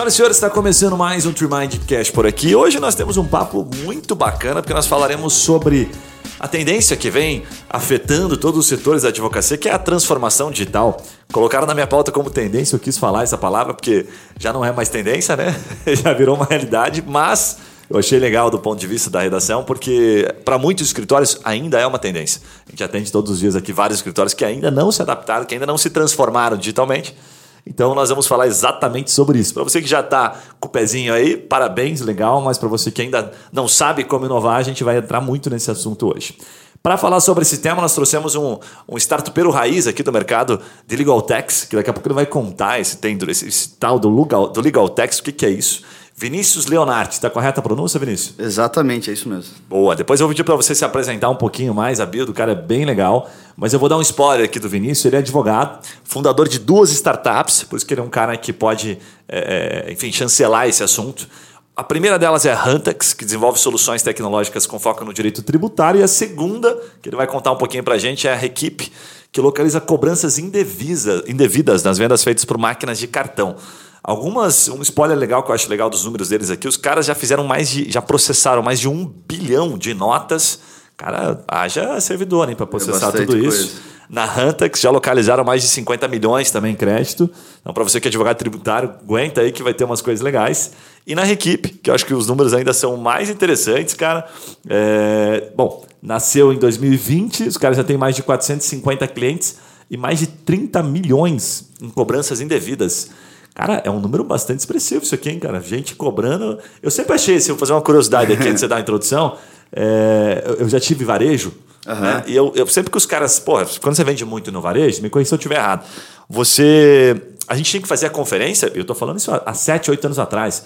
Senhoras e senhores, está começando mais um Trimind Cash por aqui. Hoje nós temos um papo muito bacana porque nós falaremos sobre a tendência que vem afetando todos os setores da advocacia, que é a transformação digital. Colocaram na minha pauta como tendência, eu quis falar essa palavra porque já não é mais tendência, né? já virou uma realidade, mas eu achei legal do ponto de vista da redação, porque para muitos escritórios ainda é uma tendência. A gente atende todos os dias aqui vários escritórios que ainda não se adaptaram, que ainda não se transformaram digitalmente. Então nós vamos falar exatamente sobre isso. Para você que já está com o pezinho aí, parabéns, legal, mas para você que ainda não sabe como inovar, a gente vai entrar muito nesse assunto hoje. Para falar sobre esse tema, nós trouxemos um, um startupeiro raiz aqui do mercado de Legal Tax, que daqui a pouco ele vai contar esse, esse, esse tal do Legal, do Legal Tax, o que, que é isso. Vinícius Leonardi, está correta a pronúncia, Vinícius? Exatamente, é isso mesmo. Boa, depois eu vou pedir para você se apresentar um pouquinho mais, a bio do cara é bem legal, mas eu vou dar um spoiler aqui do Vinícius, ele é advogado, fundador de duas startups, por isso que ele é um cara que pode, é, é enfim, chancelar esse assunto. A primeira delas é a Huntex, que desenvolve soluções tecnológicas com foco no direito tributário, e a segunda, que ele vai contar um pouquinho para a gente, é a Requipe, que localiza cobranças indevidas nas vendas feitas por máquinas de cartão. Algumas, um spoiler legal que eu acho legal dos números deles aqui, os caras já fizeram mais de, já processaram mais de um bilhão de notas. Cara, haja servidor, hein, para processar é tudo isso. Coisa. Na Huntex já localizaram mais de 50 milhões também em crédito. Então, para você que é advogado tributário, aguenta aí que vai ter umas coisas legais. E na Requipe, que eu acho que os números ainda são mais interessantes, cara. É... Bom, nasceu em 2020, os caras já têm mais de 450 clientes e mais de 30 milhões em cobranças indevidas. Cara, é um número bastante expressivo isso aqui, hein, cara? Gente cobrando. Eu sempre achei, se eu fazer uma curiosidade aqui antes de você dar a introdução, é, eu já tive varejo. Uhum. Né? E eu, eu, sempre que os caras, pô, quando você vende muito no varejo, me conhece se eu estiver errado. Você. A gente tinha que fazer a conferência, eu estou falando isso há 7, 8 anos atrás.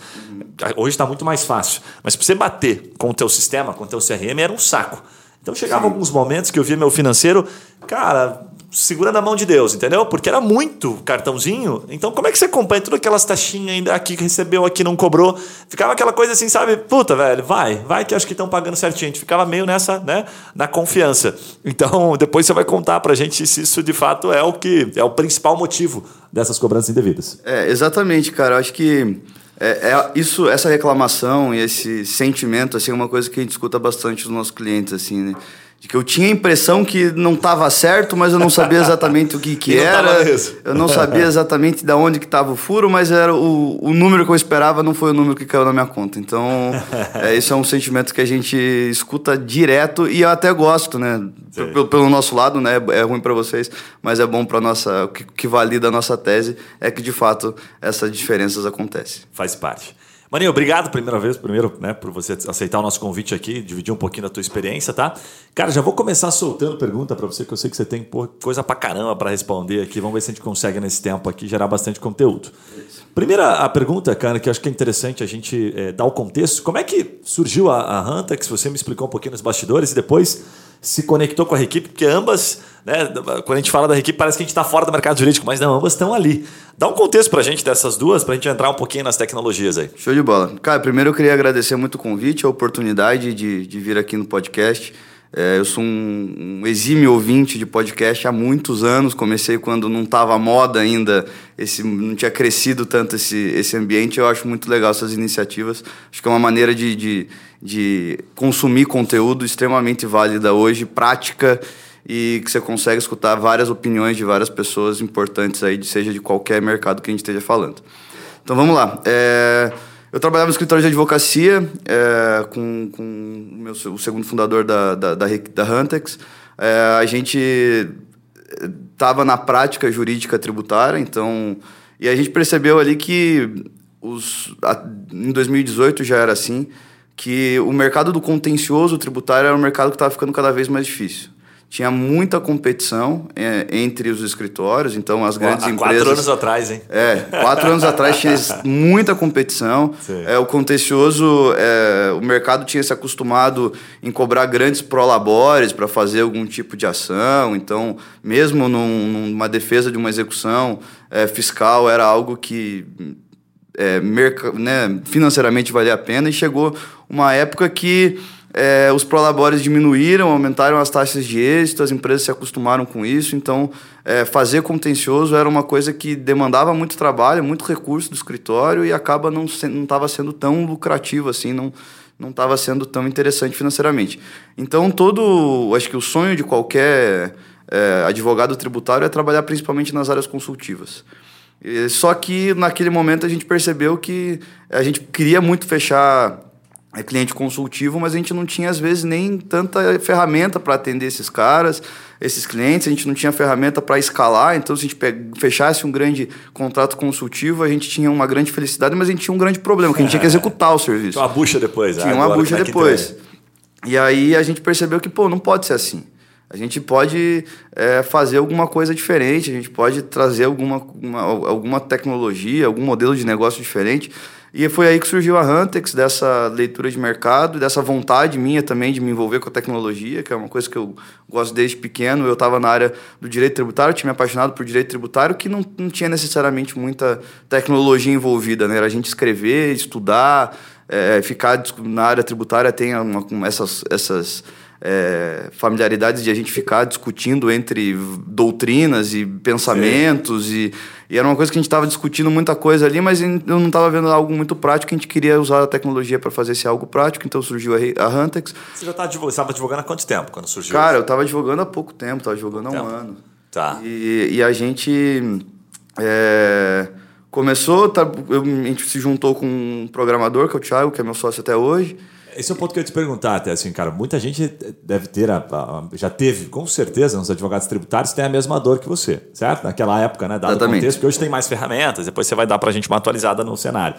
Hoje está muito mais fácil. Mas para você bater com o teu sistema, com o teu CRM, era um saco. Então chegava alguns momentos que eu via meu financeiro, cara, segura na mão de Deus, entendeu? Porque era muito cartãozinho. Então, como é que você acompanha todas aquelas taxinhas aqui que recebeu, aqui não cobrou? Ficava aquela coisa assim, sabe? Puta, velho, vai, vai que acho que estão pagando certinho. A gente ficava meio nessa, né? Na confiança. Então, depois você vai contar pra gente se isso de fato é o que é o principal motivo dessas cobranças indevidas. É, exatamente, cara. Eu acho que. É, é, isso, essa reclamação e esse sentimento assim, é uma coisa que a gente escuta bastante dos nossos clientes. Assim, né? De que eu tinha a impressão que não estava certo, mas eu não sabia exatamente o que, que era. Eu não sabia exatamente de onde que estava o furo, mas era o, o número que eu esperava não foi o número que caiu na minha conta. Então, é, isso é um sentimento que a gente escuta direto e eu até gosto, né? Pelo, pelo, nosso lado, né? É ruim para vocês, mas é bom para nossa. O que, que valida a nossa tese é que de fato essas diferenças acontecem. Faz parte. Maninho, obrigado primeira vez, primeiro, né, por você aceitar o nosso convite aqui, dividir um pouquinho da tua experiência, tá? Cara, já vou começar soltando pergunta para você, que eu sei que você tem coisa pra caramba para responder aqui. Vamos ver se a gente consegue nesse tempo aqui gerar bastante conteúdo. Primeira a pergunta, cara, que eu acho que é interessante a gente é, dar o contexto. Como é que surgiu a, a Huntex? Você me explicou um pouquinho nos bastidores e depois se conectou com a equipe, porque ambas, né, quando a gente fala da equipe, parece que a gente está fora do mercado jurídico, mas não, ambas estão ali. Dá um contexto para a gente dessas duas, para a gente entrar um pouquinho nas tecnologias aí. Show de bola. Cara, primeiro eu queria agradecer muito o convite, a oportunidade de, de vir aqui no podcast. É, eu sou um, um exímio ouvinte de podcast há muitos anos. Comecei quando não estava moda ainda, esse, não tinha crescido tanto esse, esse ambiente. Eu acho muito legal essas iniciativas. Acho que é uma maneira de, de, de consumir conteúdo extremamente válida hoje, prática e que você consegue escutar várias opiniões de várias pessoas importantes aí, seja de qualquer mercado que a gente esteja falando. Então vamos lá. É... Eu trabalhava no escritório de advocacia é, com, com o, meu, o segundo fundador da, da, da, da Huntex. É, a gente estava na prática jurídica tributária, então... E a gente percebeu ali que os, a, em 2018 já era assim, que o mercado do contencioso tributário era um mercado que estava ficando cada vez mais difícil tinha muita competição é, entre os escritórios, então as grandes Há empresas... Quatro anos atrás, hein? É, quatro anos atrás tinha muita competição. É, o contencioso, é, o mercado tinha se acostumado em cobrar grandes prolabores para fazer algum tipo de ação, então mesmo num, numa defesa de uma execução é, fiscal era algo que é, né, financeiramente valia a pena e chegou uma época que é, os prolabores diminuíram, aumentaram as taxas de êxito, as empresas se acostumaram com isso, então é, fazer contencioso era uma coisa que demandava muito trabalho, muito recurso do escritório e acaba não estava sendo tão lucrativo assim, não não estava sendo tão interessante financeiramente. Então todo, acho que o sonho de qualquer é, advogado tributário é trabalhar principalmente nas áreas consultivas. Só que naquele momento a gente percebeu que a gente queria muito fechar é cliente consultivo, mas a gente não tinha, às vezes, nem tanta ferramenta para atender esses caras, esses clientes, a gente não tinha ferramenta para escalar, então se a gente fechasse um grande contrato consultivo, a gente tinha uma grande felicidade, mas a gente tinha um grande problema, que a gente tinha que executar o serviço. Tinha uma bucha depois. Tinha uma bucha é depois. E aí a gente percebeu que, pô, não pode ser assim. A gente pode é, fazer alguma coisa diferente, a gente pode trazer alguma, uma, alguma tecnologia, algum modelo de negócio diferente. E foi aí que surgiu a Huntex, dessa leitura de mercado, dessa vontade minha também de me envolver com a tecnologia, que é uma coisa que eu gosto desde pequeno. Eu estava na área do direito tributário, tinha me apaixonado por direito tributário, que não, não tinha necessariamente muita tecnologia envolvida, né? Era a gente escrever, estudar, é, ficar na área tributária tem uma, essas, essas é, familiaridades de a gente ficar discutindo entre doutrinas e pensamentos e, e, era uma coisa que a gente estava discutindo muita coisa ali, mas eu não estava vendo algo muito prático, a gente queria usar a tecnologia para fazer esse algo prático, então surgiu a, a Huntex. Você já tá estava advogando há quanto tempo quando surgiu? Cara, eu estava advogando há pouco tempo, estava advogando há um tempo. ano. Tá. E, e a gente é, começou, tá, eu, a gente se juntou com um programador, que é o Thiago, que é meu sócio até hoje, esse é o ponto que eu ia te perguntar, até assim, cara. Muita gente deve ter, a, a, já teve, com certeza, nos advogados tributários têm a mesma dor que você, certo? Naquela época, né? Dado Exatamente. o contexto, porque hoje tem mais ferramentas, depois você vai dar para a gente uma atualizada no cenário.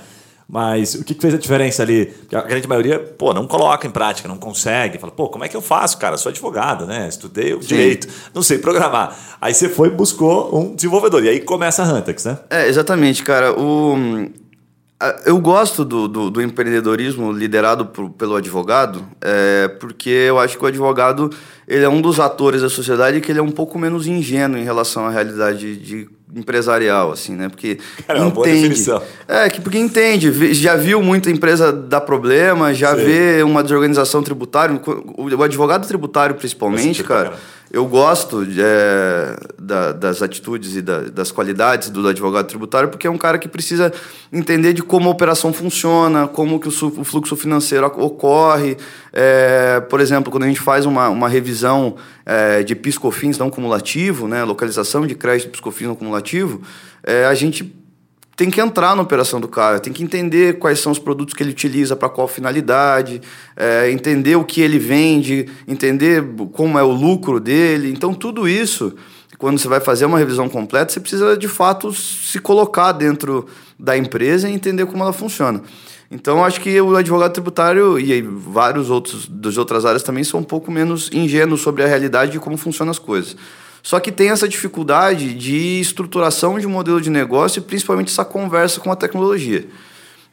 Mas o que, fez a diferença ali? Porque a grande maioria, pô, não coloca em prática, não consegue. Fala, pô, como é que eu faço, cara? Sou advogado, né? Estudei o direito, não sei programar. Aí você foi e buscou um desenvolvedor. E aí começa a Huntex, né? É, exatamente, cara. O, eu gosto do, do, do empreendedorismo liderado por, pelo advogado, é, porque eu acho que o advogado ele é um dos atores da sociedade que ele é um pouco menos ingênuo em relação à realidade de empresarial, assim, né? Porque Cara, entende, é uma boa definição. É, que porque entende, já viu muita empresa dar problema, já Sim. vê uma desorganização tributária, o advogado tributário principalmente, cara. cara eu gosto é, da, das atitudes e da, das qualidades do advogado tributário porque é um cara que precisa entender de como a operação funciona, como que o, o fluxo financeiro ocorre. É, por exemplo, quando a gente faz uma, uma revisão é, de piscofins não cumulativo, né, localização de crédito piscofins não cumulativo, é, a gente tem que entrar na operação do cara, tem que entender quais são os produtos que ele utiliza para qual finalidade, é, entender o que ele vende, entender como é o lucro dele. Então, tudo isso, quando você vai fazer uma revisão completa, você precisa de fato se colocar dentro da empresa e entender como ela funciona. Então, acho que o advogado tributário e vários outros das outras áreas também são um pouco menos ingênuos sobre a realidade de como funcionam as coisas. Só que tem essa dificuldade de estruturação de um modelo de negócio e principalmente essa conversa com a tecnologia.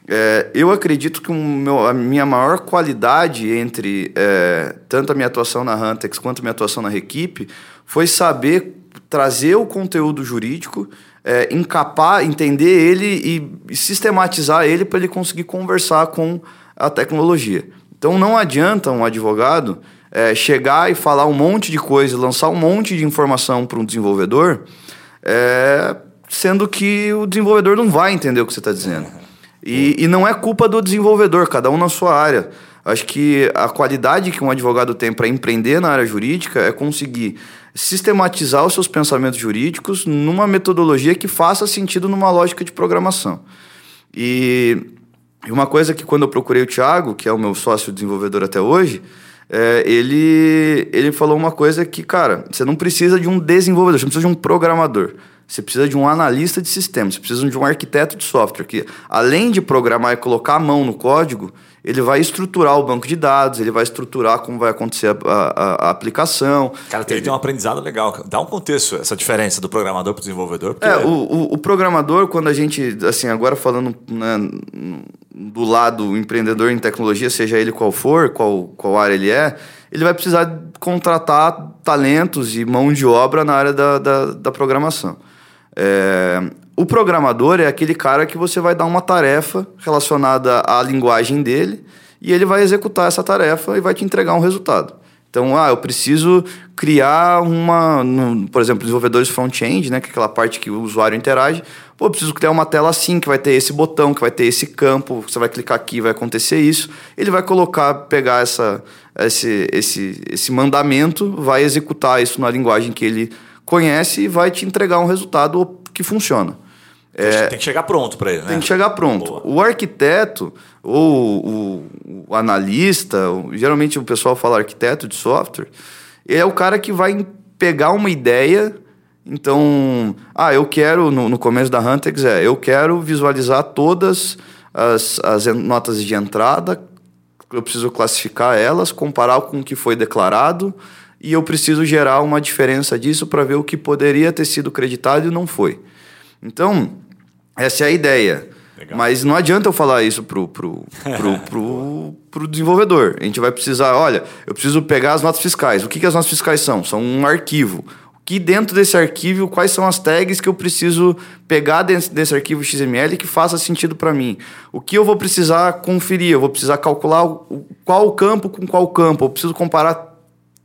É, eu acredito que meu, a minha maior qualidade entre é, tanto a minha atuação na Huntex quanto a minha atuação na Requipe foi saber trazer o conteúdo jurídico, é, encapar, entender ele e, sistematizar ele para ele conseguir conversar com a tecnologia. Então não adianta um advogado é, chegar e falar um monte de coisa, lançar um monte de informação para um desenvolvedor, é, sendo que o desenvolvedor não vai entender o que você está dizendo. E, e não é culpa do desenvolvedor, cada um na sua área. Acho que a qualidade que um advogado tem para empreender na área jurídica é conseguir sistematizar os seus pensamentos jurídicos numa metodologia que faça sentido numa lógica de programação. E uma coisa que quando eu procurei o Thiago, que é o meu sócio desenvolvedor até hoje, é, ele, ele falou uma coisa que, cara, você não precisa de um desenvolvedor, você precisa de um programador. Você precisa de um analista de sistemas, você precisa de um arquiteto de software que, além de programar e colocar a mão no código, ele vai estruturar o banco de dados, ele vai estruturar como vai acontecer a, a, a aplicação. Cara, tem, ele... tem um aprendizado legal. Dá um contexto, essa diferença do programador para o desenvolvedor. É, o, o, o, programador, quando a gente, assim, agora falando né, do lado empreendedor em tecnologia, seja ele qual for, qual, qual área ele é, ele vai precisar contratar talentos e mão de obra na área da, da, da programação. É, o, programador é aquele cara que você vai dar uma tarefa relacionada à linguagem dele e ele vai executar essa tarefa e vai te entregar um resultado. Então, ah, eu preciso criar uma, no, por exemplo, desenvolvedores front-end, né, que é aquela parte que o usuário interage. Pô, eu preciso criar uma tela assim, que vai ter esse botão, que vai ter esse campo, você vai clicar aqui, vai acontecer isso. Ele vai colocar, pegar essa, esse, esse, esse mandamento, vai executar isso na linguagem que ele conhece e vai te entregar um resultado que funciona. É, tem que chegar pronto para ele, né? Tem que chegar pronto. Boa. O arquiteto ou o, o analista, ou, geralmente o pessoal fala arquiteto de software, é o cara que vai pegar uma ideia. Então, ah, eu quero, no, no começo da Huntex, é, eu quero visualizar todas as, as notas de entrada, eu preciso classificar elas, comparar com o que foi declarado, e eu preciso gerar uma diferença disso para ver o que poderia ter sido creditado e não foi. Então, essa é a ideia. Legal. Mas não adianta eu falar isso pro, pro, pro, pro, pro, desenvolvedor. A gente vai precisar, olha, eu preciso pegar as notas fiscais. O que, que as notas fiscais são? São um arquivo. O que dentro desse arquivo, quais são as tags que eu preciso pegar dentro desse arquivo XML que faça sentido para mim? O que eu vou precisar conferir? Eu vou precisar calcular qual campo com qual campo. Eu preciso comparar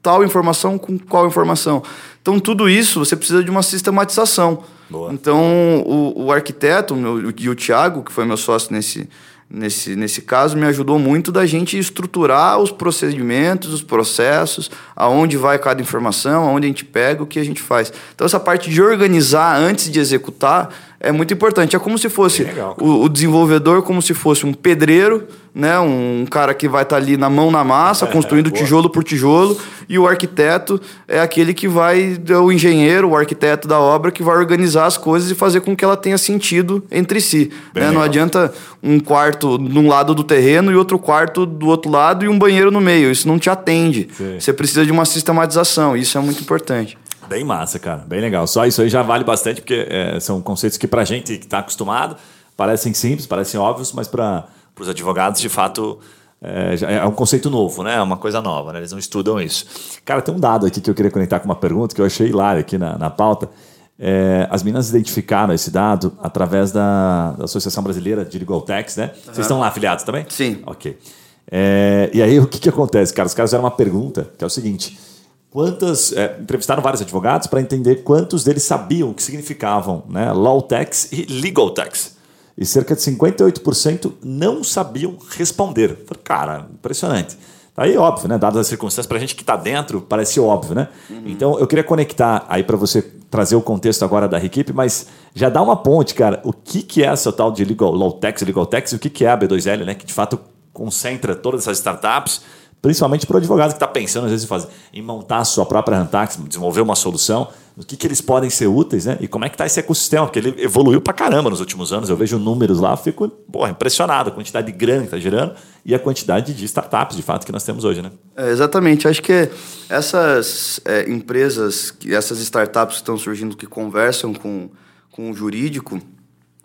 tal informação com qual informação. Então, tudo isso você precisa de uma sistematização. Boa. Então, o, o arquiteto meu, e o Thiago, que foi meu sócio nesse, nesse, nesse caso, me ajudou muito da gente estruturar os procedimentos, os processos, aonde vai cada informação, aonde a gente pega, o que a gente faz. Então, essa parte de organizar antes de executar é muito importante. É como se fosse o, o, desenvolvedor, como se fosse um pedreiro, né? um cara que vai estar tá ali na mão na massa, é, construindo é, tijolo por tijolo, e o arquiteto é aquele que vai, é o engenheiro, o arquiteto da obra, que vai organizar as coisas e fazer com que ela tenha sentido entre si. Né? Não adianta um quarto num lado do terreno e outro quarto do outro lado e um banheiro no meio. Isso não te atende. Sim. Você precisa de uma sistematização, isso é muito importante. Bem massa, cara. Bem legal. Só isso aí já vale bastante, porque é, são conceitos que pra gente que está acostumado parecem simples, parecem óbvios, mas para os advogados, de fato, é, é, um conceito novo, né? É uma coisa nova, né? Eles não estudam isso. Cara, tem um dado aqui que eu queria conectar com uma pergunta que eu achei hilário aqui na, na pauta. É, as meninas identificaram esse dado através da, da Associação Brasileira de Legal Tax, né? Uhum. Vocês estão lá afiliados também? Sim. Ok. É, e aí o que, que acontece, cara? Os caras fizeram uma pergunta que é o seguinte: quantas é, entrevistaram vários advogados para entender quantos deles sabiam o que significavam né, law tax e legal tax. E cerca de 58% não sabiam responder. Cara, impressionante. Tá aí óbvio, né? Dadas as circunstâncias, para a gente que está dentro, parece óbvio, né? Uhum. Então, eu queria conectar aí para você trazer o contexto agora da equipe, mas já dá uma ponte, cara. O que, que é essa tal de legal, law tax, legal tax e o que, que é a B2L, né? Que de fato concentra todas essas startups principalmente para o advogado que está pensando, às vezes, em, fazer, em montar a sua própria Rantax, desenvolver uma solução, o que, que eles podem ser úteis, né? E como é que está esse ecossistema, porque ele evoluiu para caramba nos últimos anos. Eu vejo números lá, fico porra, impressionado a quantidade de grana que está gerando e a quantidade de startups, de fato, que nós temos hoje, né? É, exatamente. Acho que essas é, empresas, essas startups que estão surgindo que conversam com, com o jurídico,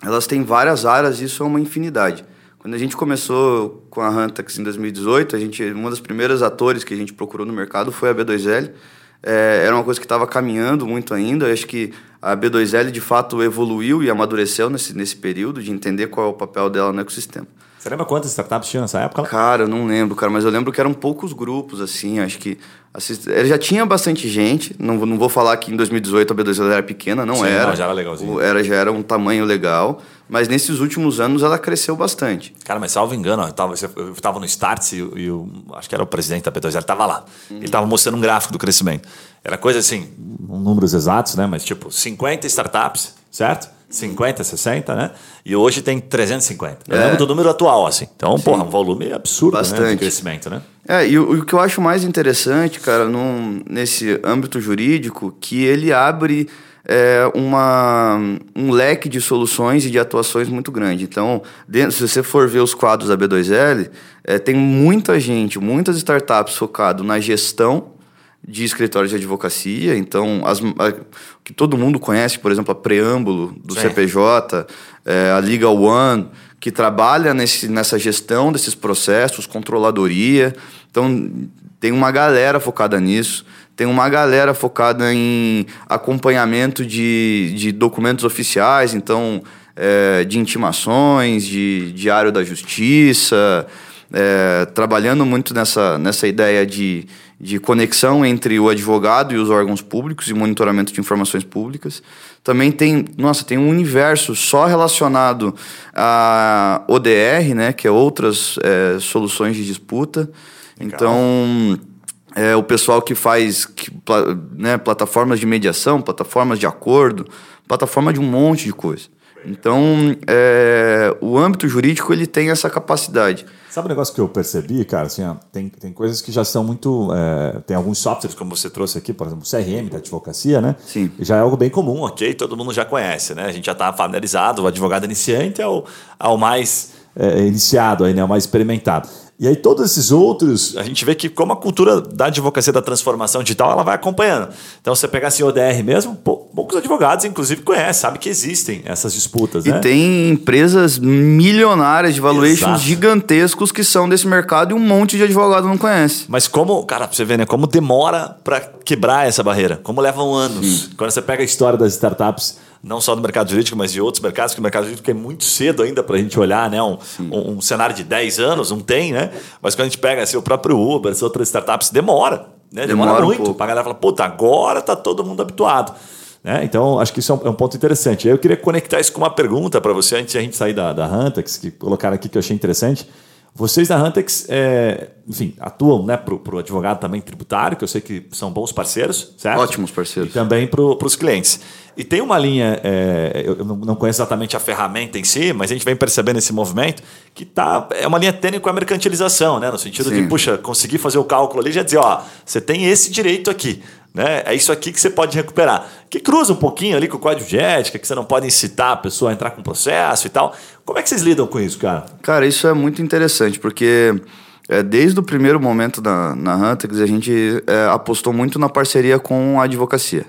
elas têm várias áreas e isso é uma infinidade. Quando a gente começou com a Huntax em 2018, a gente, uma das primeiras atores que a gente procurou no mercado foi a B2L. É, era uma coisa que estava caminhando muito ainda. Eu acho que a B2L de fato evoluiu e amadureceu nesse, nesse período de entender qual é o papel dela no ecossistema. Você lembra quantas startups tinha nessa época? Cara, eu não lembro, cara, mas eu lembro que eram poucos grupos, assim, acho que... Assist... Já tinha bastante gente, não, não vou falar que em 2018 a B2L era pequena, não Sim, era. Não, já era legalzinho. Era, já era um tamanho legal, mas nesses últimos anos ela cresceu bastante. Cara, mas salvo engano, eu estava eu tava no Starts e, e acho que era o presidente da B2L, estava lá. Uhum. Ele estava mostrando um gráfico do crescimento. Era coisa assim, números exatos, né? Mas tipo, 50 startups, certo? 50, 60, né? E hoje tem 350. Eu é. lembro do número atual, assim. Então, Sim. porra, um volume absurdo né, de crescimento, né? É, e o, o, que eu acho mais interessante, cara, num, nesse âmbito jurídico, que ele abre é, uma, um leque de soluções e de atuações muito grande. Então, dentro, se você for ver os quadros da B2L, é, tem muita gente, muitas startups focado na gestão de escritórios de advocacia, então as, a, que todo mundo conhece, por exemplo, a Preâmbulo do. CPJ, é, a Liga One, que trabalha nesse, nessa gestão desses processos, controladoria. Então, tem uma galera focada nisso. Tem uma galera focada em acompanhamento de, de documentos oficiais, então é, de intimações, de diário da justiça, é, trabalhando muito nessa, nessa ideia de, de conexão entre o advogado e os órgãos públicos e monitoramento de informações públicas. Também tem, nossa, tem um universo só relacionado a ODR, né, que é outras é, soluções de disputa. Legal. Então, é, o pessoal que faz que, né, plataformas de mediação, plataformas de acordo, plataforma de um monte de coisa. Então, é, o âmbito jurídico ele tem essa capacidade. Sabe um negócio que eu percebi, cara? Assim, ó, tem, tem coisas que já são muito. É, tem alguns softwares, como você trouxe aqui, por exemplo, o CRM da advocacia, né? Sim. Já é algo bem comum, ok? Todo mundo já conhece, né? A gente já está familiarizado. O advogado iniciante é o, é o mais é, iniciado, aí, né? o mais experimentado. E aí todos esses outros, a gente vê que como a cultura da advocacia da transformação digital, ela vai acompanhando. Então, você pegar assim ODR mesmo, poucos advogados, inclusive, conhecem, sabem que existem essas disputas. E né? tem empresas milionárias de valuations Exato. gigantescos que são desse mercado e um monte de advogado não conhece. Mas como, cara, pra você ver, né? Como demora para quebrar essa barreira, como levam anos. Sim. Quando você pega a história das startups não só do mercado jurídico, mas de outros mercados, que o mercado jurídico é muito cedo ainda para a gente olhar, né? Um, um, um, cenário de 10 anos, não tem, né? Mas quando a gente pega assim, o próprio Uber, as outras startups, demora. Né? Demora, demora muito. Um para a galera falar, puta, agora está todo mundo habituado. Né? Então, acho que isso é um, é um, ponto interessante. Eu queria conectar isso com uma pergunta para você, antes de a gente sair da, da Huntex, que colocaram aqui que eu achei interessante. Vocês da Huntex, é, enfim, atuam né, para o advogado também tributário, que eu sei que são bons parceiros, certo? Ótimos parceiros. E também para os clientes. E tem uma linha, é, eu não conheço exatamente a ferramenta em si, mas a gente vem percebendo esse movimento que tá, é uma linha tênue com a mercantilização, né? no sentido Sim. de, puxa, conseguir fazer o cálculo ali e já dizer, ó, você tem esse direito aqui. Né? É isso aqui que você pode recuperar. Que cruza um pouquinho ali com o código de ética, que você não pode incitar a pessoa a entrar com processo e tal. Como é que vocês lidam com isso, cara? Cara, isso é muito interessante, porque é, desde o primeiro momento na, na Huntex, a gente é, apostou muito na parceria com a advocacia.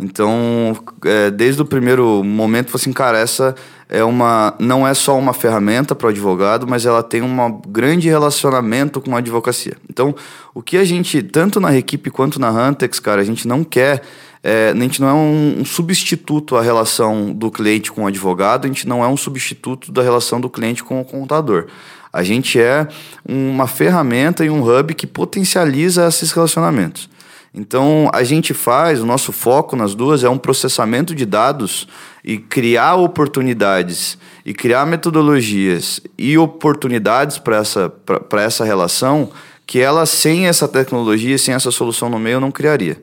Então, é, desde o primeiro momento, assim, cara, essa é uma, não é só uma ferramenta para o advogado, mas ela tem um grande relacionamento com a advocacia. Então, o que a gente, tanto na equipe quanto na Huntex, cara, a gente não quer é, a gente não é um, um, substituto à relação do cliente com o advogado, a gente não é um substituto da relação do cliente com o contador. A gente é uma ferramenta e um hub que potencializa esses relacionamentos. Então, a gente faz, o nosso foco nas duas é um processamento de dados e criar oportunidades e criar metodologias e oportunidades para essa, essa relação que ela, sem essa tecnologia, sem essa solução no meio, não criaria.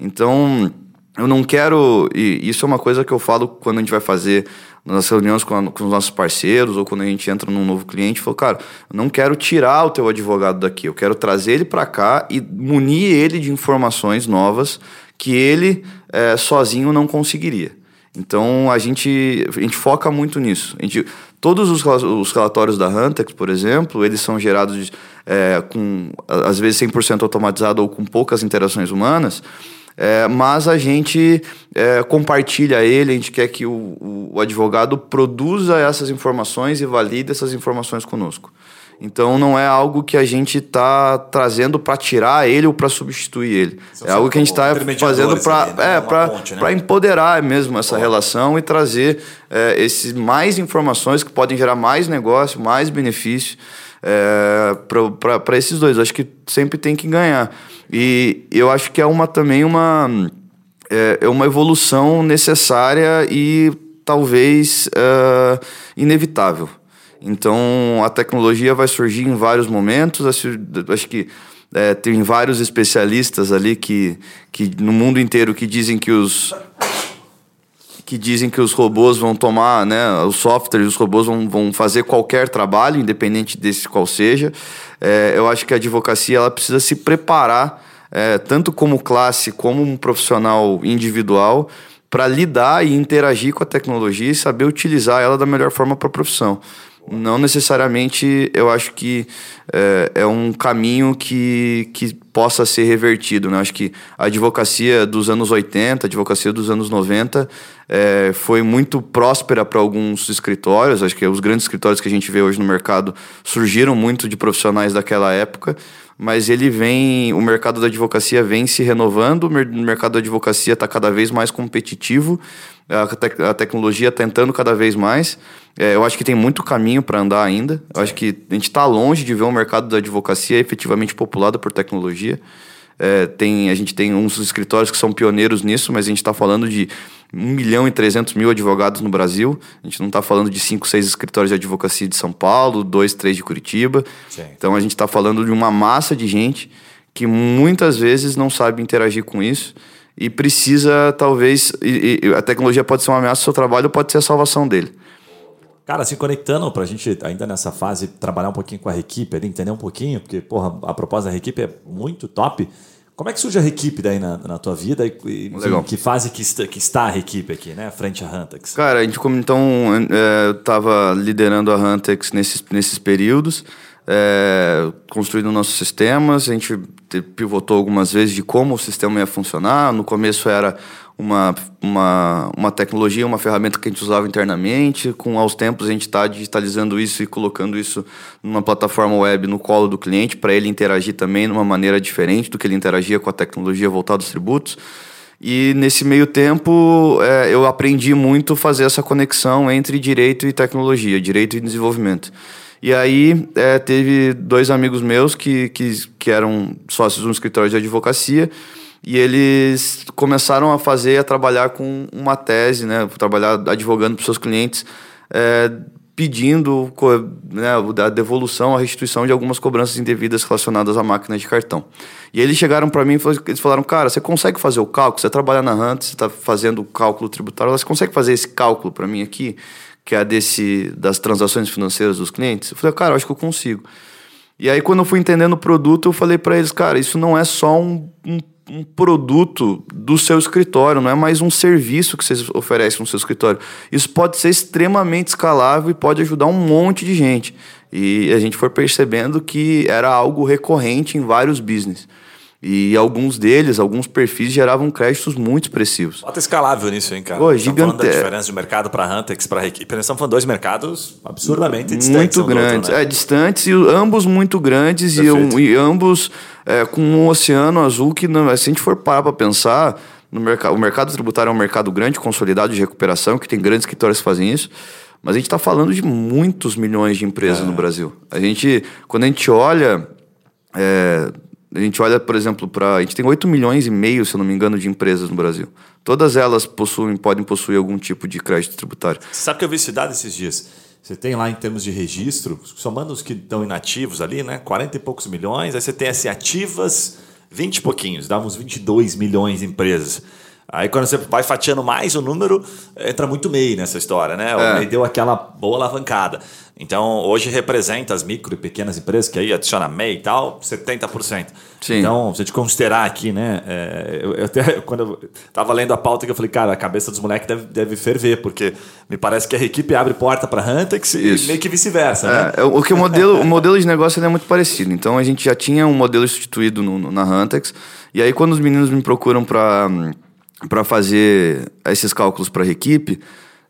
Então, eu não quero. E isso é uma coisa que eu falo quando a gente vai fazer nas reuniões com, a, com, os nossos parceiros ou quando a gente entra num novo cliente, falou, cara, eu não quero tirar o teu advogado daqui, eu quero trazer ele para cá e munir ele de informações novas que ele é, sozinho não conseguiria. Então a gente, a gente foca muito nisso. A gente, todos os, os relatórios da Huntex, por exemplo, eles são gerados é, com às vezes 100% automatizado ou com poucas interações humanas. É, mas a gente é, compartilha ele, a gente quer que o, o, advogado produza essas informações e valide essas informações conosco. Então não é algo que a gente está trazendo para tirar ele ou para substituir ele. é algo que a gente está fazendo para né? é, né? empoderar mesmo essa relação e trazer é, esses mais informações que podem gerar mais negócio, mais benefício é, para esses dois. Acho que sempre tem que ganhar. E eu acho que é uma também uma, é, é uma evolução necessária e talvez é, inevitável. Então a tecnologia vai surgir em vários momentos. Acho, acho que é, tem vários especialistas ali que, que no mundo inteiro que dizem que os que dizem que os robôs vão tomar, né, os softwares, os robôs vão, vão fazer qualquer trabalho, independente desse qual seja. É, eu acho que a advocacia ela precisa se preparar, é, tanto como classe, como um profissional individual, para lidar e interagir com a tecnologia e saber utilizar ela da melhor forma para a profissão. Não necessariamente eu acho que é, é, um caminho que, que possa ser revertido. Né? Acho que a advocacia dos anos 80, a advocacia dos anos 90 é, foi muito próspera para alguns escritórios. Acho que os grandes escritórios que a gente vê hoje no mercado surgiram muito de profissionais daquela época mas ele vem, o mercado da advocacia vem se renovando, o mercado da advocacia está cada vez mais competitivo, a, te a tecnologia está entrando cada vez mais. É, eu acho que tem muito caminho para andar ainda. Eu acho que a gente está longe de ver um mercado da advocacia efetivamente populado por tecnologia. É, tem, a gente tem uns escritórios que são pioneiros nisso, mas a gente está falando de 1 milhão e 300 mil advogados no Brasil. A gente não está falando de 5, 6 escritórios de advocacia de São Paulo, 2, 3 de Curitiba. Sim. Então a gente está falando de uma massa de gente que muitas vezes não sabe interagir com isso e precisa, talvez. E, e a tecnologia pode ser uma ameaça ao seu trabalho, pode ser a salvação dele. Cara, se conectando para a gente, ainda nessa fase, trabalhar um pouquinho com a equipe, entender um pouquinho, porque, porra, a proposta da equipe é muito top. Como é que surge a equipe daí na, na tua vida e, Legal. que fase que está, que está a equipe aqui, né? Frente à Huntex? Cara, a gente, como então, é, eu estava liderando a Huntex nesses, nesses períodos, é, construindo nossos sistemas, a gente pivotou algumas vezes de como o sistema ia funcionar. No começo era uma, uma, uma tecnologia, uma ferramenta que a gente usava internamente. Com aos tempos a gente está digitalizando isso e colocando isso numa plataforma web no colo do cliente para ele interagir também de uma maneira diferente do que ele interagia com a tecnologia voltada aos tributos. E nesse meio tempo é, eu aprendi muito fazer essa conexão entre direito e tecnologia, direito e desenvolvimento. E aí é, teve dois amigos meus que, que, que eram sócios de um escritório de advocacia e eles começaram a fazer, a trabalhar com uma tese, né, trabalhar advogando para seus clientes, é, pedindo né, a devolução, a restituição de algumas cobranças indevidas relacionadas à máquina de cartão. E eles chegaram para mim e eles falaram, cara, você consegue fazer o cálculo? Você trabalha na Hunt, você está fazendo o cálculo tributário, você consegue fazer esse cálculo para mim aqui, que é desse das transações financeiras dos clientes? Eu falei, cara, acho que eu consigo. E aí, quando eu fui entendendo o produto, eu falei para eles, cara, isso não é só um, um um produto do seu escritório, não é mais um serviço que vocês oferecem no seu escritório. Isso pode ser extremamente escalável e pode ajudar um monte de gente. E a gente foi percebendo que era algo recorrente em vários business. E alguns deles, alguns perfis geravam créditos muito expressivos. Bota escalável nisso, hein, cara? Pô, gigante... falando da diferença de mercado para Huntex, para Equipe. Nós estamos falando dois mercados absurdamente distantes. Muito grandes. Outro, né? É, distantes e ambos muito grandes e, um, e, ambos é, com um oceano azul que, não, se a gente for parar para pensar, no mercado, o mercado tributário é um mercado grande, consolidado de recuperação, que tem grandes escritórios que fazem isso. Mas a gente está falando de muitos milhões de empresas é. no Brasil. A gente, quando a gente olha... É, a gente olha, por exemplo, para. A gente tem 8 milhões e meio, se eu não me engano, de empresas no Brasil. Todas elas possuem, podem possuir algum tipo de crédito tributário. Sabe que eu vi esse dado esses dias. Você tem lá em termos de registro, somando os que estão inativos ali, né? 40 e poucos milhões. Aí você tem assim, ativas, 20 e pouquinhos, dá uns 22 milhões de empresas. Aí quando você vai fatiando mais o número, entra muito MEI nessa história, né? O é. MEI deu aquela boa alavancada. Então, hoje representa as micro e pequenas empresas, que aí adiciona MEI e tal, 70%. Sim. Então, se a gente considerar aqui, né? É, eu, eu, até, quando eu estava lendo a pauta, que eu falei, cara, a cabeça dos moleques deve, deve ferver, porque me parece que a equipe abre porta para a Huntex e meio que vice-versa. Né? É, o que o modelo, o modelo de negócio é muito parecido. Então, a gente já tinha um modelo instituído no, no, na Huntex, e aí quando os meninos me procuram para para fazer esses cálculos para a equipe,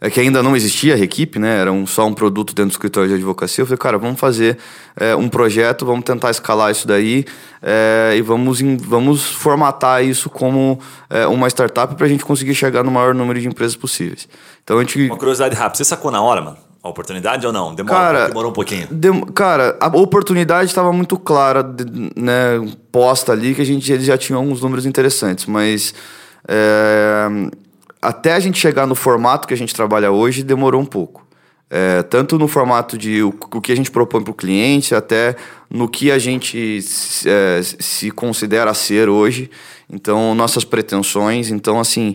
é que ainda não existia a equipe, né? Era um, só um produto dentro do escritório de advocacia. Eu falei, cara, vamos fazer é, um projeto, vamos tentar escalar isso daí é, e vamos, em, vamos formatar isso como é, uma startup para a gente conseguir chegar no maior número de empresas possíveis. Então a gente. Uma curiosidade rápida, você sacou na hora, mano? A oportunidade ou não? Demorou, cara, demorou um pouquinho? Dem cara, a oportunidade estava muito clara, né, posta ali, que a gente eles já tinham alguns números interessantes, mas é, até a gente chegar no formato que a gente trabalha hoje, demorou um pouco. É, tanto no formato de o, o que a gente propõe para o cliente, até no que a gente é, se considera ser hoje. Então, nossas pretensões. Então, assim,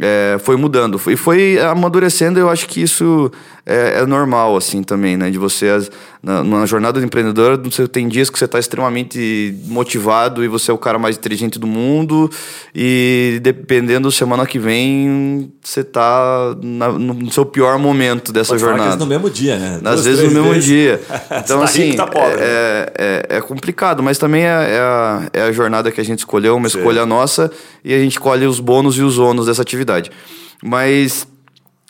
é, foi mudando. E foi amadurecendo, eu acho que isso é, é normal, assim, também, né? De você, na, na jornada do empreendedor, você tem dias que você está extremamente motivado e você é o cara mais inteligente do mundo e dependendo, semana que vem, você está no seu pior momento dessa Pode jornada. Às vezes no mesmo dia, né? Às vezes no mesmo vezes. dia. Então, tá assim, rico, tá pobre, é, é, é, complicado, mas também é, é, a, é a jornada que a gente escolheu, uma Sim. escolha nossa, e a gente colhe os bônus e os ônus dessa atividade. Mas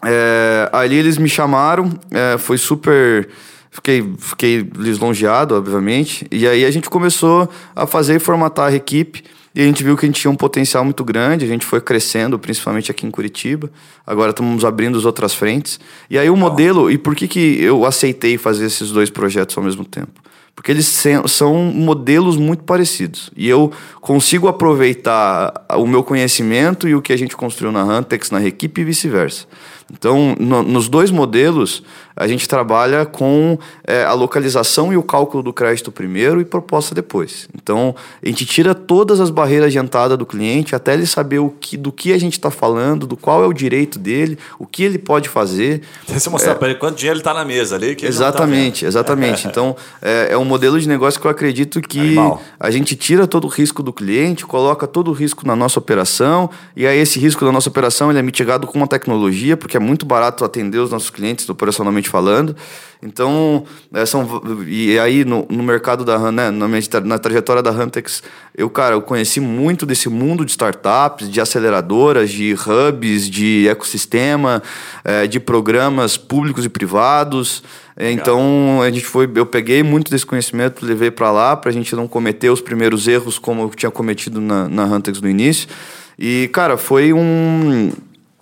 é, ali eles me chamaram, é, foi super. Fiquei, fiquei lisonjeado, obviamente. E aí a gente começou a fazer e formatar a equipe. E a gente viu que a gente tinha um potencial muito grande, a gente foi crescendo, principalmente aqui em Curitiba. Agora estamos abrindo as outras frentes. E aí o modelo, e por que, que eu aceitei fazer esses dois projetos ao mesmo tempo? Porque eles são modelos muito parecidos. E eu consigo aproveitar o meu conhecimento e o que a gente construiu na Huntex, na equipe e vice-versa. Então, no, nos dois modelos, a gente trabalha com é, a localização e o cálculo do crédito primeiro e proposta depois. Então, a gente tira todas as barreiras de entrada do cliente até ele saber o que, do que a gente está falando, do qual é o direito dele, o que ele pode fazer. Você mostrar é, para ele quanto dinheiro ele está na mesa ali. Que exatamente, tá exatamente. Então, é, é, um modelo de negócio que eu acredito que Animal. a gente tira todo o risco do cliente, coloca todo o risco na nossa operação, e aí esse risco da nossa operação ele é mitigado com uma tecnologia, porque é muito barato atender os nossos clientes operacionalmente falando. Então, é, são, e aí no, no mercado da né, na, minha, na trajetória da Huntex, eu, cara, eu conheci muito desse mundo de startups, de aceleradoras, de hubs, de ecossistema, é, de programas públicos e privados. Então, a gente foi, eu peguei muito desse conhecimento, levei para lá, para a gente não cometer os primeiros erros como eu tinha cometido na, na Huntex no início. E, cara, foi um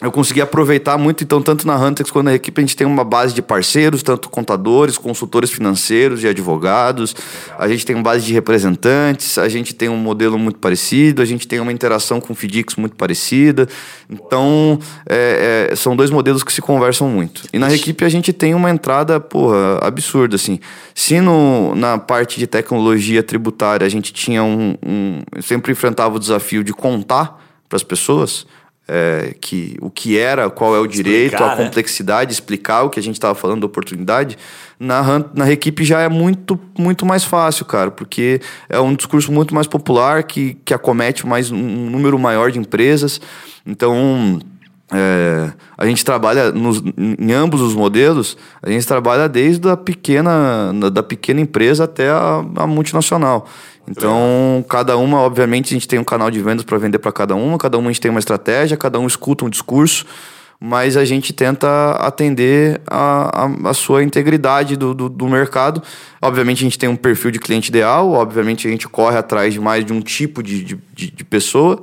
eu consegui aproveitar muito, então, tanto na Huntex quanto na equipe, a gente tem uma base de parceiros, tanto contadores, consultores financeiros e advogados. A gente tem uma base de representantes, a gente tem um modelo muito parecido, a gente tem uma interação com o FDIX muito parecida. Então, é, é, são dois modelos que se conversam muito. E na equipe a gente tem uma entrada, porra, absurda, assim. Se no, na parte de tecnologia tributária a gente tinha um, um sempre enfrentava o desafio de contar para as pessoas é, que o que era, qual é o direito, explicar, a né? complexidade, explicar o que a gente estava falando da oportunidade, na, na equipe já é muito, muito mais fácil, cara, porque é um discurso muito mais popular que, que acomete mais um número maior de empresas. Então, é, a gente trabalha nos, em ambos os modelos, a gente trabalha desde a pequena, da pequena empresa até a, a multinacional. Então, cada uma, obviamente, a gente tem um canal de vendas para vender para cada uma, cada uma a gente tem uma estratégia, cada um escuta um discurso, mas a gente tenta atender a, a, a sua integridade do, do, do, mercado. Obviamente, a gente tem um perfil de cliente ideal, obviamente, a gente corre atrás de mais de um tipo de, de, de pessoa,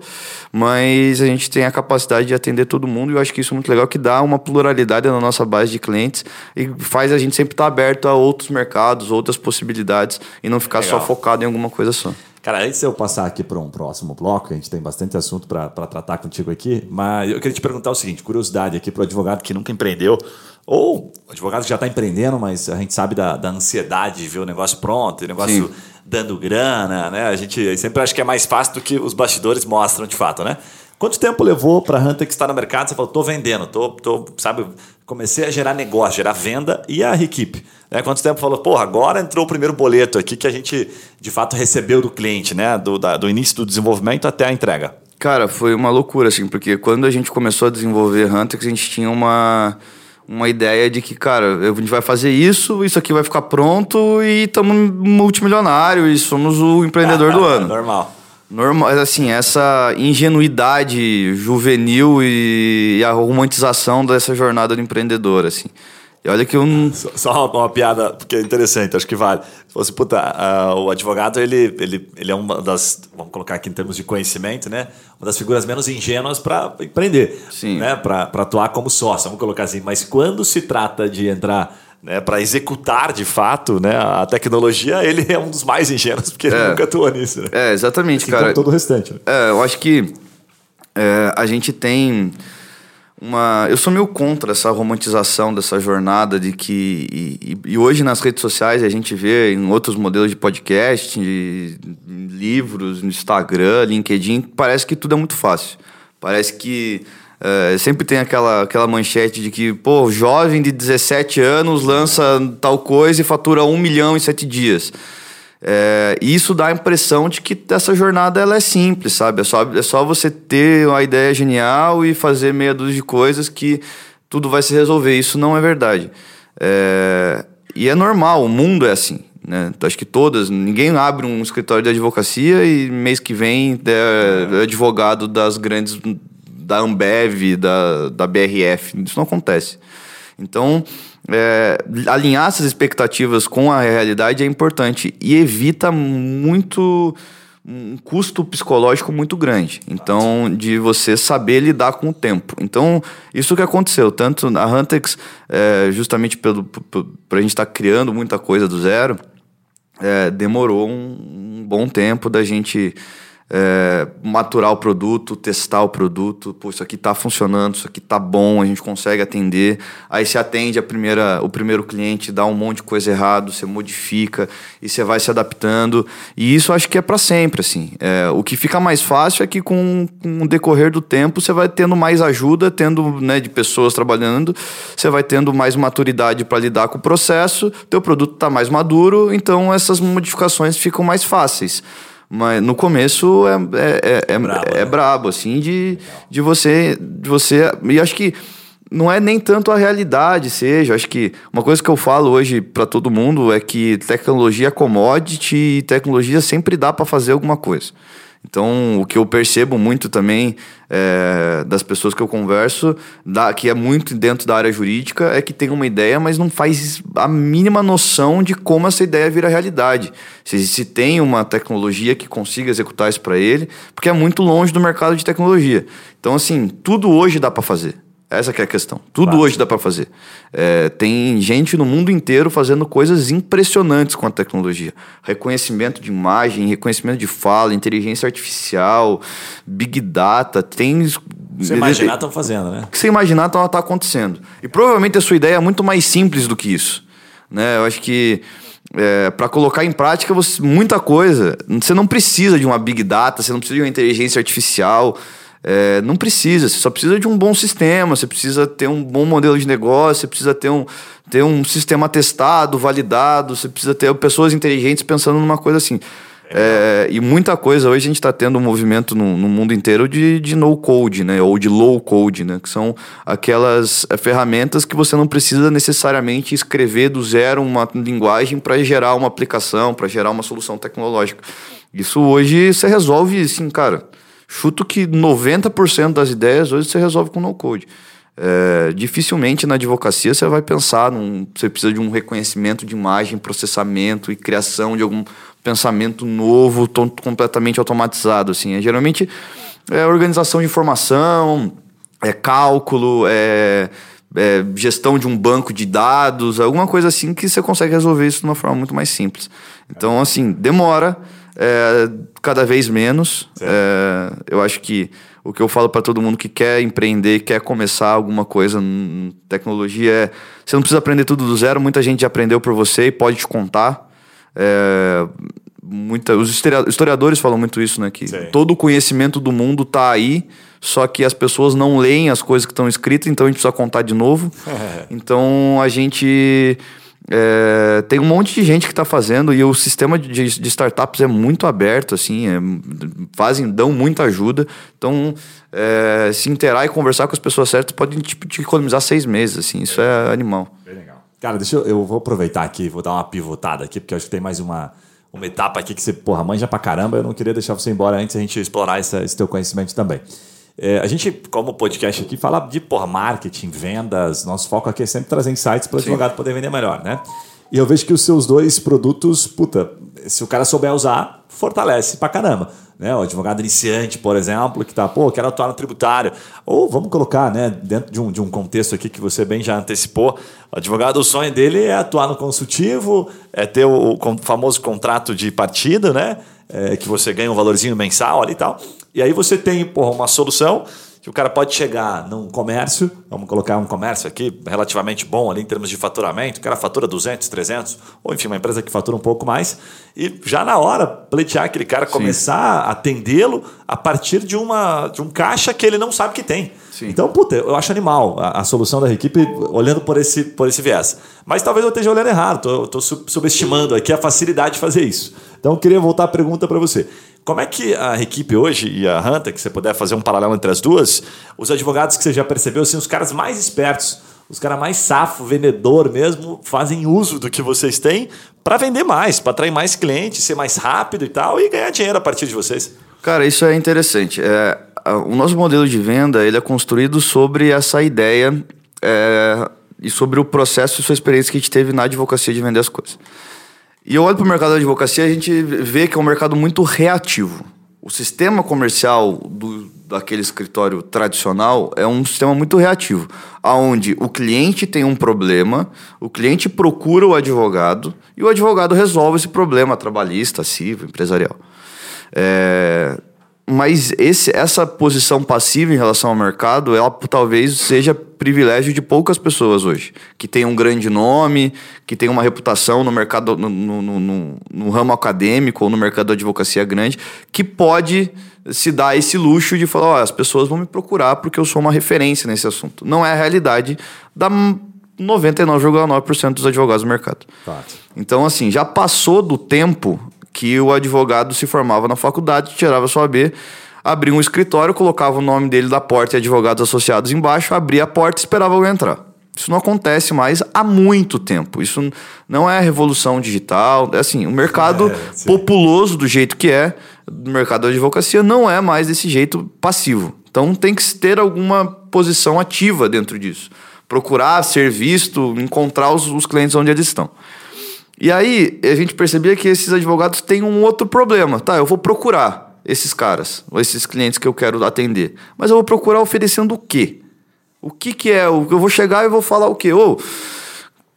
mas a gente tem a capacidade de atender todo mundo e eu acho que isso é muito legal, que dá uma pluralidade na nossa base de clientes e faz a gente sempre estar aberto a outros mercados, outras possibilidades e não ficar legal. só focado em alguma coisa só. Cara, antes de eu passar aqui para um próximo bloco, a gente tem bastante assunto para tratar contigo aqui, mas eu queria te perguntar o seguinte: curiosidade aqui para o advogado que nunca empreendeu, ou o advogado que já está empreendendo, mas a gente sabe da, da, ansiedade de ver o negócio pronto, o negócio Sim. dando grana, né? A gente sempre acha que é mais fácil do que os bastidores mostram de fato, né? Quanto tempo levou para a Hunter que está no mercado? Você falou, tô vendendo, tô, tô, sabe, comecei a gerar negócio, gerar venda e a equipe. Né? Quanto tempo falou, porra, agora entrou o primeiro boleto aqui que a gente de fato recebeu do cliente, né? Do, da, do início do desenvolvimento até a entrega. Cara, foi uma loucura, assim, porque quando a gente começou a desenvolver Hunter, a gente tinha uma, uma ideia de que, cara, a gente vai fazer isso, isso aqui vai ficar pronto e estamos multimilionário e somos o empreendedor do ano. Normal. Normal, assim, essa ingenuidade juvenil e, e a romantização dessa jornada do empreendedor, assim. E olha que eu não... Só, só uma, uma, piada, porque é interessante, acho que vale. Se fosse, puta, uh, o advogado, ele, ele, ele é uma das, vamos colocar aqui em termos de conhecimento, né? Uma das figuras menos ingênuas para empreender. Sim. Né? Para atuar como sócio, vamos colocar assim. Mas quando se trata de entrar né, para executar de fato né, a tecnologia, ele é um dos mais ingênuos, porque ele é. nunca atuou nisso. Né? É, exatamente, assim cara. todo o restante. Né? É, eu acho que é, a gente tem uma. Eu sou meio contra essa romantização dessa jornada de que. E, e, hoje nas redes sociais a gente vê em outros modelos de podcast, de livros, no Instagram, LinkedIn, parece que tudo é muito fácil. Parece que É, sempre tem aquela, aquela manchete de que, pô, jovem de 17 anos lança tal coisa e fatura um milhão em sete dias. É, isso dá a impressão de que essa jornada ela é simples, sabe? É só, é só você ter uma ideia genial e fazer meia dúzia de coisas que tudo vai se resolver. Isso não é verdade. É, e é normal, o mundo é assim. Né? Então, acho que todas, ninguém abre um escritório de advocacia e mês que vem é, advogado das grandes, da Ambev, da, da BRF. Isso não acontece. Então, é, alinhar essas expectativas com a realidade é importante e evita muito um custo psicológico muito grande. Então, de você saber lidar com o tempo. Então, isso que aconteceu. Tanto na Huntex, é, justamente para a gente estar tá criando muita coisa do zero, é, demorou um, um, bom tempo da gente é, maturar o produto, testar o produto, pô, isso aqui está funcionando, isso aqui está bom, a gente consegue atender. Aí você atende a primeira, o primeiro cliente, dá um monte de coisa errado, você modifica e você vai se adaptando. E isso acho que é para sempre, assim. É, o que fica mais fácil é que com, com, o decorrer do tempo você vai tendo mais ajuda, tendo né, de pessoas trabalhando, você vai tendo mais maturidade para lidar com o processo, teu produto está mais maduro, então essas modificações ficam mais fáceis. Mas no começo é, é, é, é, brabo, é né? brabo, assim, de, de você. De você. E acho que não é nem tanto a realidade, seja. Acho que uma coisa que eu falo hoje para todo mundo é que tecnologia é commodity e tecnologia sempre dá para fazer alguma coisa. Então, o que eu percebo muito também é, das pessoas que eu converso, da, que é muito dentro da área jurídica, é que tem uma ideia, mas não faz a mínima noção de como essa ideia vira realidade. Se, se tem uma tecnologia que consiga executar isso para ele, porque é muito longe do mercado de tecnologia. Então, assim, tudo hoje dá para fazer. Essa é a questão. Tudo hoje dá para fazer. É, tem gente no mundo inteiro fazendo coisas impressionantes com a tecnologia. Reconhecimento de imagem, reconhecimento de fala, inteligência artificial, big data. Tem. Você imaginar estão fazendo, né? O que você imaginar está tá acontecendo. E provavelmente a sua ideia é muito mais simples do que isso. Né? Eu acho que é, para colocar em prática você, muita coisa. Você não precisa de uma big data, você não precisa de uma inteligência artificial. É, não precisa, você só precisa de um bom sistema, você precisa ter um bom modelo de negócio, você precisa ter um, ter um sistema testado, validado, você precisa ter pessoas inteligentes pensando numa coisa assim. É, e muita coisa, hoje a gente está tendo um movimento no, no, mundo inteiro de, de no code, né? Ou de low code, né? Que são aquelas é, ferramentas que você não precisa necessariamente escrever do zero uma linguagem para gerar uma aplicação, para gerar uma solução tecnológica. Isso hoje você resolve, assim, cara chuto que 90% das ideias hoje você resolve com no-code. É, dificilmente na advocacia você vai pensar num, você precisa de um reconhecimento de imagem, processamento e criação de algum pensamento novo, completamente automatizado. Assim. É, geralmente é organização de informação, é cálculo, é, é, gestão de um banco de dados, alguma coisa assim que você consegue resolver isso de uma forma muito mais simples. Então, assim, demora é, cada vez menos. É, eu acho que o que eu falo para todo mundo que quer empreender, quer começar alguma coisa em tecnologia é você não precisa aprender tudo do zero. Muita gente já aprendeu por você e pode te contar. É, muita, os historiadores falam muito isso, né? Que Sim. todo o conhecimento do mundo está aí, só que as pessoas não leem as coisas que estão escritas, então a gente precisa contar de novo. então a gente é, tem um monte de gente que está fazendo e o sistema de, de, startups é muito aberto, assim, é, fazem, dão muita ajuda. Então, é, se interar e conversar com as pessoas certas pode tipo, te economizar seis meses, assim, isso é animal. Bem legal. Cara, deixa eu, eu vou aproveitar aqui, vou dar uma pivotada aqui, porque acho que tem mais uma, uma etapa aqui que você, porra, manja pra caramba. Eu não queria deixar você embora antes a gente explorar essa, esse teu conhecimento também. É, a gente, como podcast aqui, fala de porra, marketing, vendas. Nosso foco aqui é sempre trazer insights para o advogado poder vender melhor, né? E eu vejo que os seus dois produtos, puta, se o cara souber usar, fortalece pra caramba. Né? O advogado iniciante, por exemplo, que tá, pô, quero atuar no tributário. Ou vamos colocar, né, dentro de um, de um contexto aqui que você bem já antecipou, o advogado, o sonho dele é atuar no consultivo, é ter o, o famoso contrato de partida, né? É, que você ganha um valorzinho mensal ali e tal. E aí você tem porra, uma solução que o cara pode chegar num comércio, vamos colocar um comércio aqui relativamente bom ali em termos de faturamento, o cara fatura 200, 300, ou enfim, uma empresa que fatura um pouco mais, e já na hora pleitear aquele cara, Sim. começar a atendê-lo a partir de, uma, de um caixa que ele não sabe que tem. Sim. Então, puta, eu acho animal a, a, solução da equipe olhando por esse, por esse viés. Mas talvez eu esteja olhando errado, estou subestimando aqui a facilidade de fazer isso. Então, eu queria voltar a pergunta para você. Como é que a equipe hoje e a Hunter, que você puder fazer um paralelo entre as duas, os advogados que você já percebeu, assim, os caras mais espertos, os caras mais safo, vendedor mesmo, fazem uso do que vocês têm para vender mais, para atrair mais clientes, ser mais rápido e tal, e ganhar dinheiro a partir de vocês? Cara, isso é interessante. É, o nosso modelo de venda ele é construído sobre essa ideia é, e sobre o processo e sua experiência que a gente teve na advocacia de vender as coisas. E eu olho para o mercado da advocacia e a gente vê que é um mercado muito reativo. O sistema comercial do, daquele escritório tradicional é um sistema muito reativo, aonde o cliente tem um problema, o cliente procura o advogado e o advogado resolve esse problema trabalhista, civil, empresarial. É, mas esse, essa posição passiva em relação ao mercado, ela talvez seja privilégio de poucas pessoas hoje. Que tem um grande nome, que tem uma reputação no mercado, no, no, no, no ramo acadêmico ou no mercado da advocacia grande, que pode se dar esse luxo de falar: oh, as pessoas vão me procurar porque eu sou uma referência nesse assunto. Não é a realidade da 99,9% dos advogados do mercado. Então, assim, já passou do tempo que o advogado se formava na faculdade, tirava sua AB, abria um escritório, colocava o nome dele da porta e advogados associados embaixo, abria a porta e esperava alguém entrar. Isso não acontece mais há muito tempo. Isso não é revolução digital. É assim, o mercado é, populoso do jeito que é, o mercado da advocacia, não é mais desse jeito passivo. Então tem que ter alguma posição ativa dentro disso. Procurar ser visto, encontrar os, os clientes onde eles estão. E aí a gente percebia que esses advogados têm um outro problema. Tá, eu vou procurar esses caras, ou esses clientes que eu quero atender. Mas eu vou procurar oferecendo o quê? O que, que é? Eu vou chegar e vou falar o quê? Ou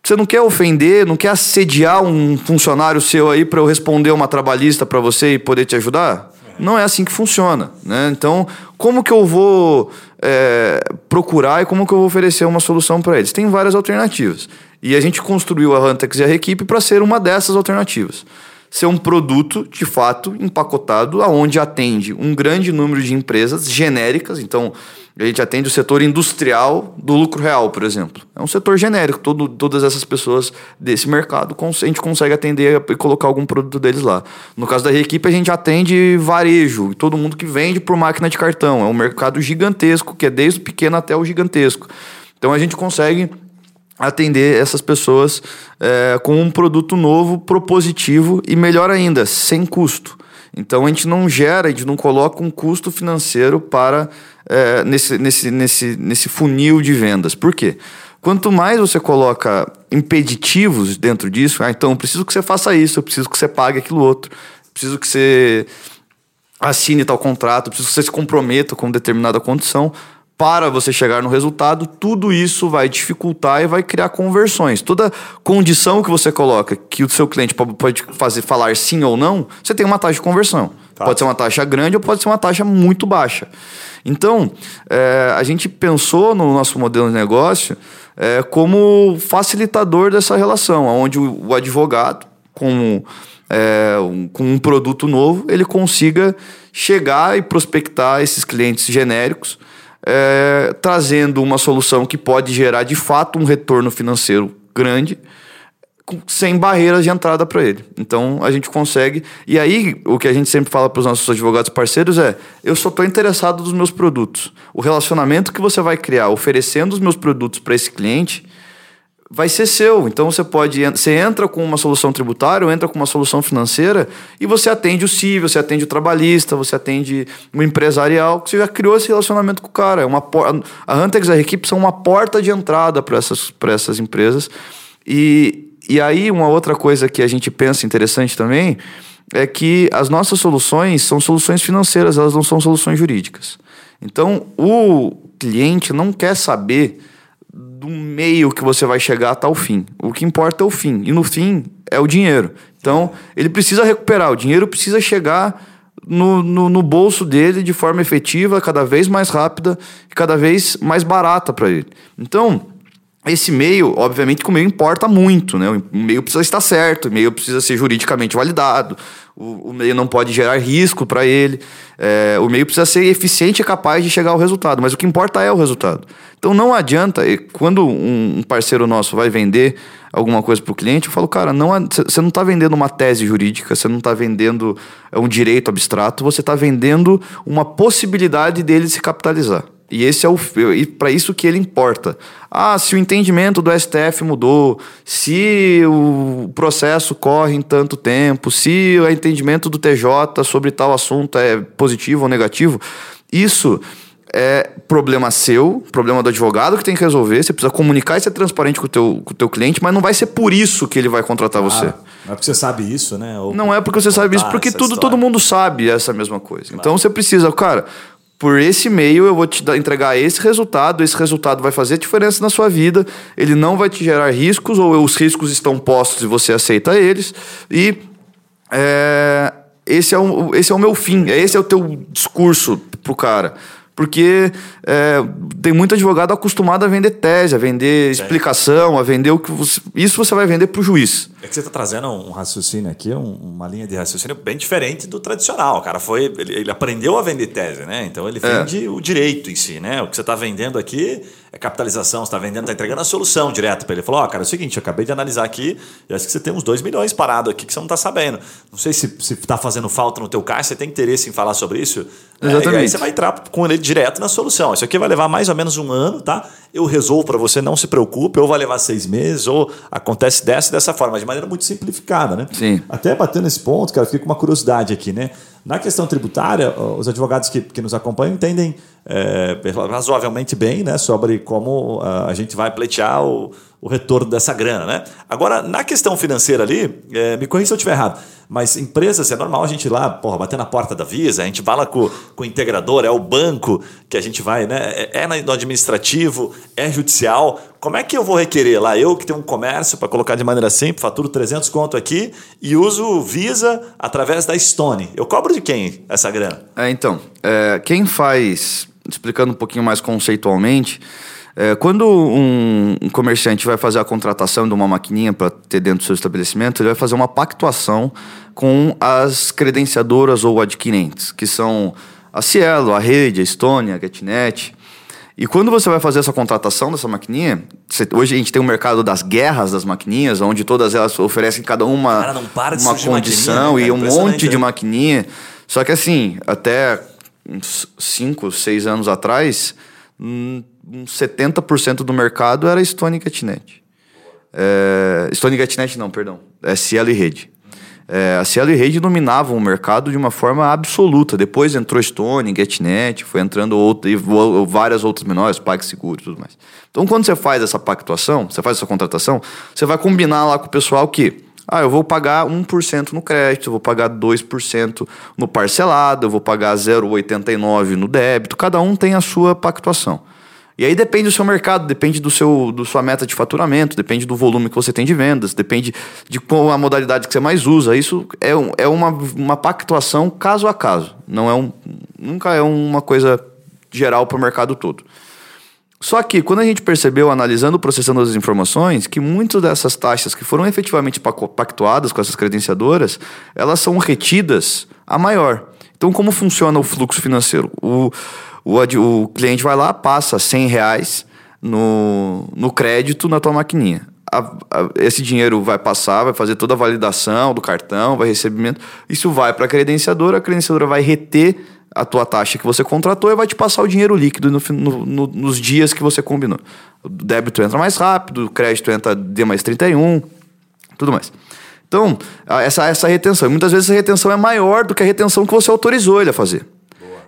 você não quer ofender, não quer assediar um funcionário seu aí para eu responder uma trabalhista para você e poder te ajudar? Não é assim que funciona, né? Então, como que eu vou é, procurar e como que eu vou oferecer uma solução para eles? Tem várias alternativas. E a gente construiu a Huntex e a equipe para ser uma dessas alternativas. Ser um produto, de fato, empacotado, aonde atende um grande número de empresas genéricas. Então, a gente atende o setor industrial do lucro real, por exemplo. É um setor genérico. Todo, todas essas pessoas desse mercado, a gente consegue atender e colocar algum produto deles lá. No caso da equipe, a gente atende varejo, todo mundo que vende por máquina de cartão. É um mercado gigantesco, que é desde o pequeno até o gigantesco. Então a gente consegue atender essas pessoas é, com um produto novo, propositivo e melhor ainda, sem custo. Então a gente não gera, a gente não coloca um custo financeiro para é, nesse, nesse, nesse, nesse funil de vendas. Por quê? Quanto mais você coloca impeditivos dentro disso, ah, então eu preciso que você faça isso, eu preciso que você pague aquilo outro, preciso que você assine tal contrato, preciso que você se comprometa com determinada condição para você chegar no resultado, tudo isso vai dificultar e vai criar conversões. Toda condição que você coloca que o seu cliente pode fazer falar sim ou não, você tem uma taxa de conversão. Tá. Pode ser uma taxa grande ou pode ser uma taxa muito baixa. Então, é, a gente pensou no nosso modelo de negócio é, como facilitador dessa relação, onde o, o advogado, com, é, um, com um produto novo, ele consiga chegar e prospectar esses clientes genéricos, é, trazendo uma solução que pode gerar de fato um retorno financeiro grande sem barreiras de entrada para ele. Então a gente consegue. E aí, o que a gente sempre fala para os nossos advogados parceiros é: eu só estou interessado nos meus produtos. O relacionamento que você vai criar oferecendo os meus produtos para esse cliente vai ser seu. Então você pode. Você entra com uma solução tributária ou entra com uma solução financeira e você atende o civil, você atende o trabalhista, você atende o empresarial. Você já criou esse relacionamento com o cara. É uma, a Huntex e a equipe são uma porta de entrada para essas, essas empresas. E, e aí, uma outra coisa que a gente pensa interessante também é que as nossas soluções são soluções financeiras, elas não são soluções jurídicas. Então, o cliente não quer saber do meio que você vai chegar até o fim. O que importa é o fim. E no fim é o dinheiro. Então, ele precisa recuperar. O dinheiro precisa chegar no, no, no bolso dele de forma efetiva, cada vez mais rápida e cada vez mais barata para ele. Então, esse e-mail, obviamente que o e-mail importa muito, né? O e-mail precisa estar certo, o e-mail precisa ser juridicamente validado, o, o e-mail não pode gerar risco para ele, é, o e-mail precisa ser eficiente e capaz de chegar ao resultado, mas o que importa é o resultado. Então não adianta, quando um parceiro nosso vai vender alguma coisa para o cliente, eu falo, cara, não você não está vendendo uma tese jurídica, você não está vendendo é, um direito abstrato, você está vendendo uma possibilidade dele se capitalizar. E esse é o e para isso que ele importa. Ah, se o entendimento do STF mudou, se o processo corre em tanto tempo, se o entendimento do TJ sobre tal assunto é positivo ou negativo, isso é problema seu, problema do advogado que tem que resolver. Você precisa comunicar e ser transparente com o teu, com o teu cliente, mas não vai ser por isso que ele vai contratar claro. você. Não é porque você sabe isso, né? Ou não é porque você sabe isso, porque tudo, todo mundo sabe essa mesma coisa. Claro. Então você precisa, cara, por esse meio eu vou te entregar esse resultado, esse resultado vai fazer diferença na sua vida, ele não vai te gerar riscos, ou os riscos estão postos e você aceita eles, e é, esse, é o, esse é o meu fim, esse é o teu discurso pro cara. Porque é, tem muito advogado acostumado a vender tese, a vender explicação, a vender o que você, Isso você vai vender para o juiz. É que você está trazendo um raciocínio aqui, um, uma linha de raciocínio bem diferente do tradicional. O cara foi. Ele, ele aprendeu a vender tese, né? Então ele é. vende é. o direito em si, né? O que você está vendendo aqui é capitalização, você está vendendo, está entregando a solução direto para ele. Ele falou: Ó, oh, cara, é o seguinte, eu acabei de analisar aqui e acho que você tem uns 2 milhões parado aqui que você não está sabendo. Não sei se está fazendo falta no teu caixa, você tem interesse em falar sobre isso? Exatamente. É, e aí você vai entrar com ele direto na solução. Isso aqui vai levar mais ou menos um ano, tá? Eu resolvo para você, não se preocupe, ou vai levar seis meses, ou acontece dessa e dessa forma, de maneira muito simplificada, né? Sim. Até batendo nesse ponto, cara, fica com uma curiosidade aqui, né? Na questão tributária, os advogados que, que nos acompanham entendem é, razoavelmente bem né, sobre como a gente vai pleitear o, o retorno dessa grana. Né? Agora, na questão financeira ali, é, me corrija se eu estiver errado, mas empresas, é normal a gente ir lá, porra, bater na porta da Visa, a gente fala com, com o integrador, é o banco que a gente vai, né? É, é no administrativo, é judicial. Como é que eu vou requerer lá? Eu que tenho um comércio, para colocar de maneira simples, faturo 300 conto aqui e uso Visa através da Stone. Eu cobro de quem essa grana? É, então, é, quem faz, explicando um pouquinho mais conceitualmente, é, quando um, um, comerciante vai fazer a contratação de uma maquininha para ter dentro do seu estabelecimento, ele vai fazer uma pactuação com as credenciadoras ou adquirentes, que são a Cielo, a Rede, a Estônia, a GetNet. E quando você vai fazer essa contratação dessa maquininha, você, hoje a gente tem um mercado das guerras das maquininhas, onde todas elas oferecem cada uma Cara, uma condição né, e um monte de maquininha. Só que assim, até uns 5, 6 anos atrás, uns 70% do mercado era Stone GetNet. É, Stone GetNet não, perdão. É Cielo e Rede. É, a Cielo e Rede dominavam o mercado de uma forma absoluta. Depois entrou Stone, GetNet, foi entrando outra, e várias outras menores, PagSeguro e tudo mais. Então, quando você faz essa pactuação, você faz essa contratação, você vai combinar lá com o pessoal que ah, eu vou pagar 1% no crédito, eu vou pagar 2% no parcelado, eu vou pagar 0,89% no débito. Cada um tem a sua pactuação. E aí depende do seu mercado, depende do seu do sua meta de faturamento, depende do volume que você tem de vendas, depende de qual a modalidade que você mais usa. Isso é, é uma, uma pactuação caso a caso. Não é um, nunca é uma coisa geral para o mercado todo. Só que quando a gente percebeu, analisando, processando as informações, que muitas dessas taxas que foram efetivamente pactuadas com essas credenciadoras, elas são retidas a maior. Então, como funciona o fluxo financeiro? O, o, o cliente vai lá, passa 100 reais no, no crédito na tua maquininha. A, a, esse dinheiro vai passar, vai fazer toda a validação do cartão, vai recebimento. Isso vai para a credenciadora, a credenciadora vai reter a tua taxa que você contratou e vai te passar o dinheiro líquido no, no, no, nos dias que você combinou. O débito entra mais rápido, o crédito entra D mais 31, tudo mais. Então, essa, essa retenção. Muitas vezes a retenção é maior do que a retenção que você autorizou ele a fazer.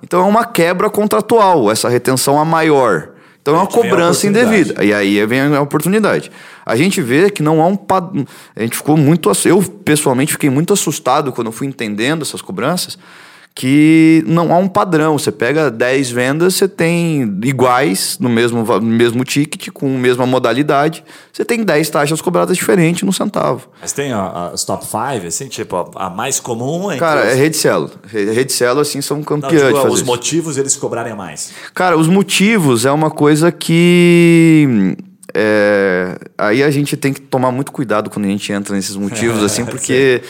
Então é uma quebra contratual, essa retenção a maior. Então é uma cobrança indevida. E aí vem a oportunidade. A gente vê que não há um. A gente ficou muito. Eu, pessoalmente, fiquei muito assustado quando fui entendendo essas cobranças que não há um padrão. Você pega 10 vendas, você tem iguais no mesmo, no mesmo ticket, com a mesma modalidade, você tem 10 taxas cobradas diferentes no centavo. Mas tem as top 5, assim, tipo, a, a mais comum é. Cara, é rede celo. Rede celo, assim, são campeões. Não, tipo, os isso. motivos eles cobrarem mais. Cara, os motivos é uma coisa que. É, aí a gente tem que tomar muito cuidado quando a gente entra nesses motivos, assim, porque.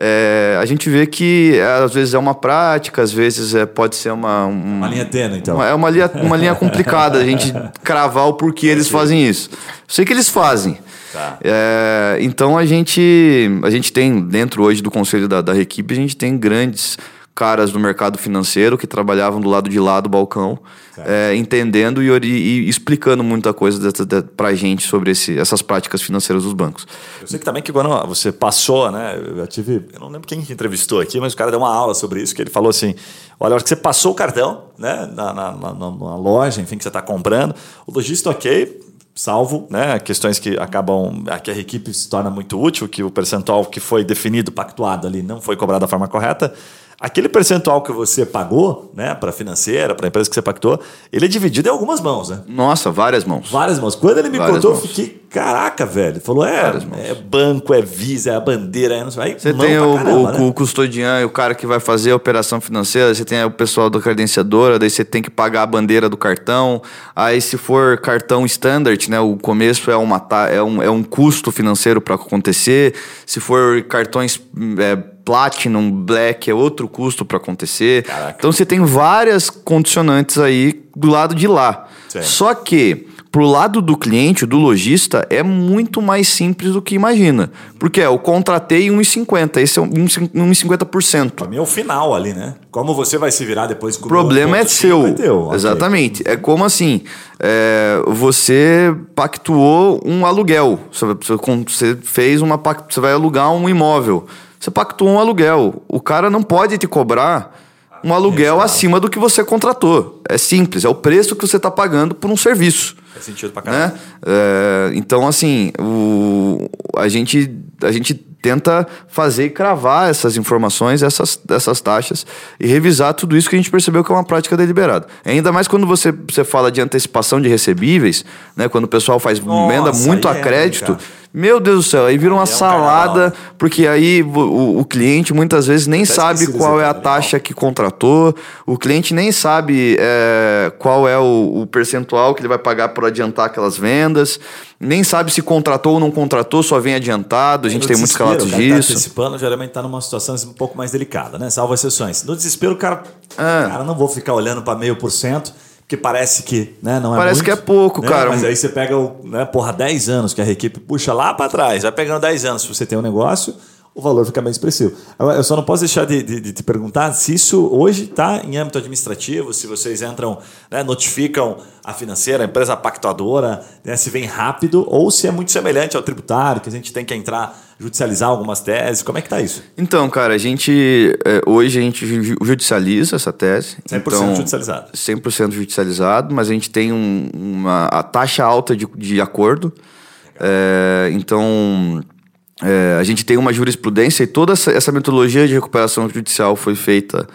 É, a gente vê que às vezes é uma prática, às vezes é, pode ser uma. Um, uma linha tênue, então. Uma, é uma linha, uma linha complicada a gente cravar o porquê eles fazem isso. Sei que eles fazem. Tá. É, então a gente, a gente tem, dentro hoje do conselho da, da equipe, a gente tem grandes caras do mercado financeiro que trabalhavam do lado de lá do balcão, é, entendendo e, e, explicando muita coisa para a gente sobre esse, essas práticas financeiras dos bancos. Eu sei que também que quando você passou, né? Eu tive, eu não lembro quem entrevistou aqui, mas o cara deu uma aula sobre isso, que ele falou assim: olha, a hora que você passou o cartão, né, na, na, na, na loja, enfim, que você está comprando, o lojista ok, salvo né, questões que acabam que a equipe se torna muito útil, que o percentual que foi definido, pactuado ali, não foi cobrado da forma correta aquele percentual que você pagou, né, para financeira, para empresa que você pactou, ele é dividido em algumas mãos, né? Nossa, várias mãos. Várias mãos. Quando ele me várias contou, mãos. eu fiquei, caraca, velho. Falou, é, é banco, é Visa, é a bandeira, é não sei. Aí, você tem o, caramba, o, né? o custodian, o cara que vai fazer a operação financeira, você tem o pessoal da credenciadora, daí você tem que pagar a bandeira do cartão. Aí se for cartão standard, né, o começo é, uma, é, um, é um custo financeiro para acontecer. Se for cartões é, Platinum, Black é outro custo para acontecer. Caraca. Então você tem várias condicionantes aí do lado de lá. Sim. Só que pro lado do cliente, do lojista, é muito mais simples do que imagina. Porque é, eu contratei 1,50, esse é 1,50%. Para mim é o final ali, né? Como você vai se virar depois com o problema é seu. É teu. Exatamente. Okay. É como assim, é, você pactuou um aluguel. Você fez uma você vai alugar um imóvel. Você pactuou um aluguel. O cara não pode te cobrar um aluguel acima do que você contratou. É simples, é o preço que você está pagando por um serviço. Faz sentido pra caramba. Né? É, então, assim, o, a, gente, a gente tenta fazer e cravar essas informações, essas, essas taxas, e revisar tudo isso que a gente percebeu que é uma prática deliberada. Ainda mais quando você, você fala de antecipação de recebíveis, né? quando o pessoal faz Nossa, venda muito a é, crédito. É, meu Deus do céu, aí vira uma é um salada, porque aí o, o, cliente muitas vezes nem sabe qual é a taxa que contratou, o cliente nem sabe é, qual é o, o, percentual que ele vai pagar por adiantar aquelas vendas, nem sabe se contratou ou não contratou, só vem adiantado, a gente tem muitos relatos disso. Tá antecipando geralmente está numa situação um pouco mais delicada, né? Salvo exceções. No desespero, o cara, é. cara não vou ficar olhando para meio por cento que parece que né, não é Parece muito, que é pouco, né? cara. Mas aí você pega, o, né, porra, 10 anos que a equipe puxa lá para trás, vai pegando 10 anos. Se você tem um negócio, o valor fica bem expressivo. Eu só não posso deixar de, de, de te perguntar se isso hoje está em âmbito administrativo, se vocês entram, né, notificam a financeira, a empresa pactuadora, né, se vem rápido, ou se é muito semelhante ao tributário, que a gente tem que entrar, judicializar algumas teses. Como é que está isso? Então, cara, a gente. É, hoje a gente judicializa essa tese. 100% então, judicializado. 100% judicializado, mas a gente tem um, uma a taxa alta de, de acordo. É, então é, a gente tem uma jurisprudência e toda essa, metodologia de recuperação judicial foi feita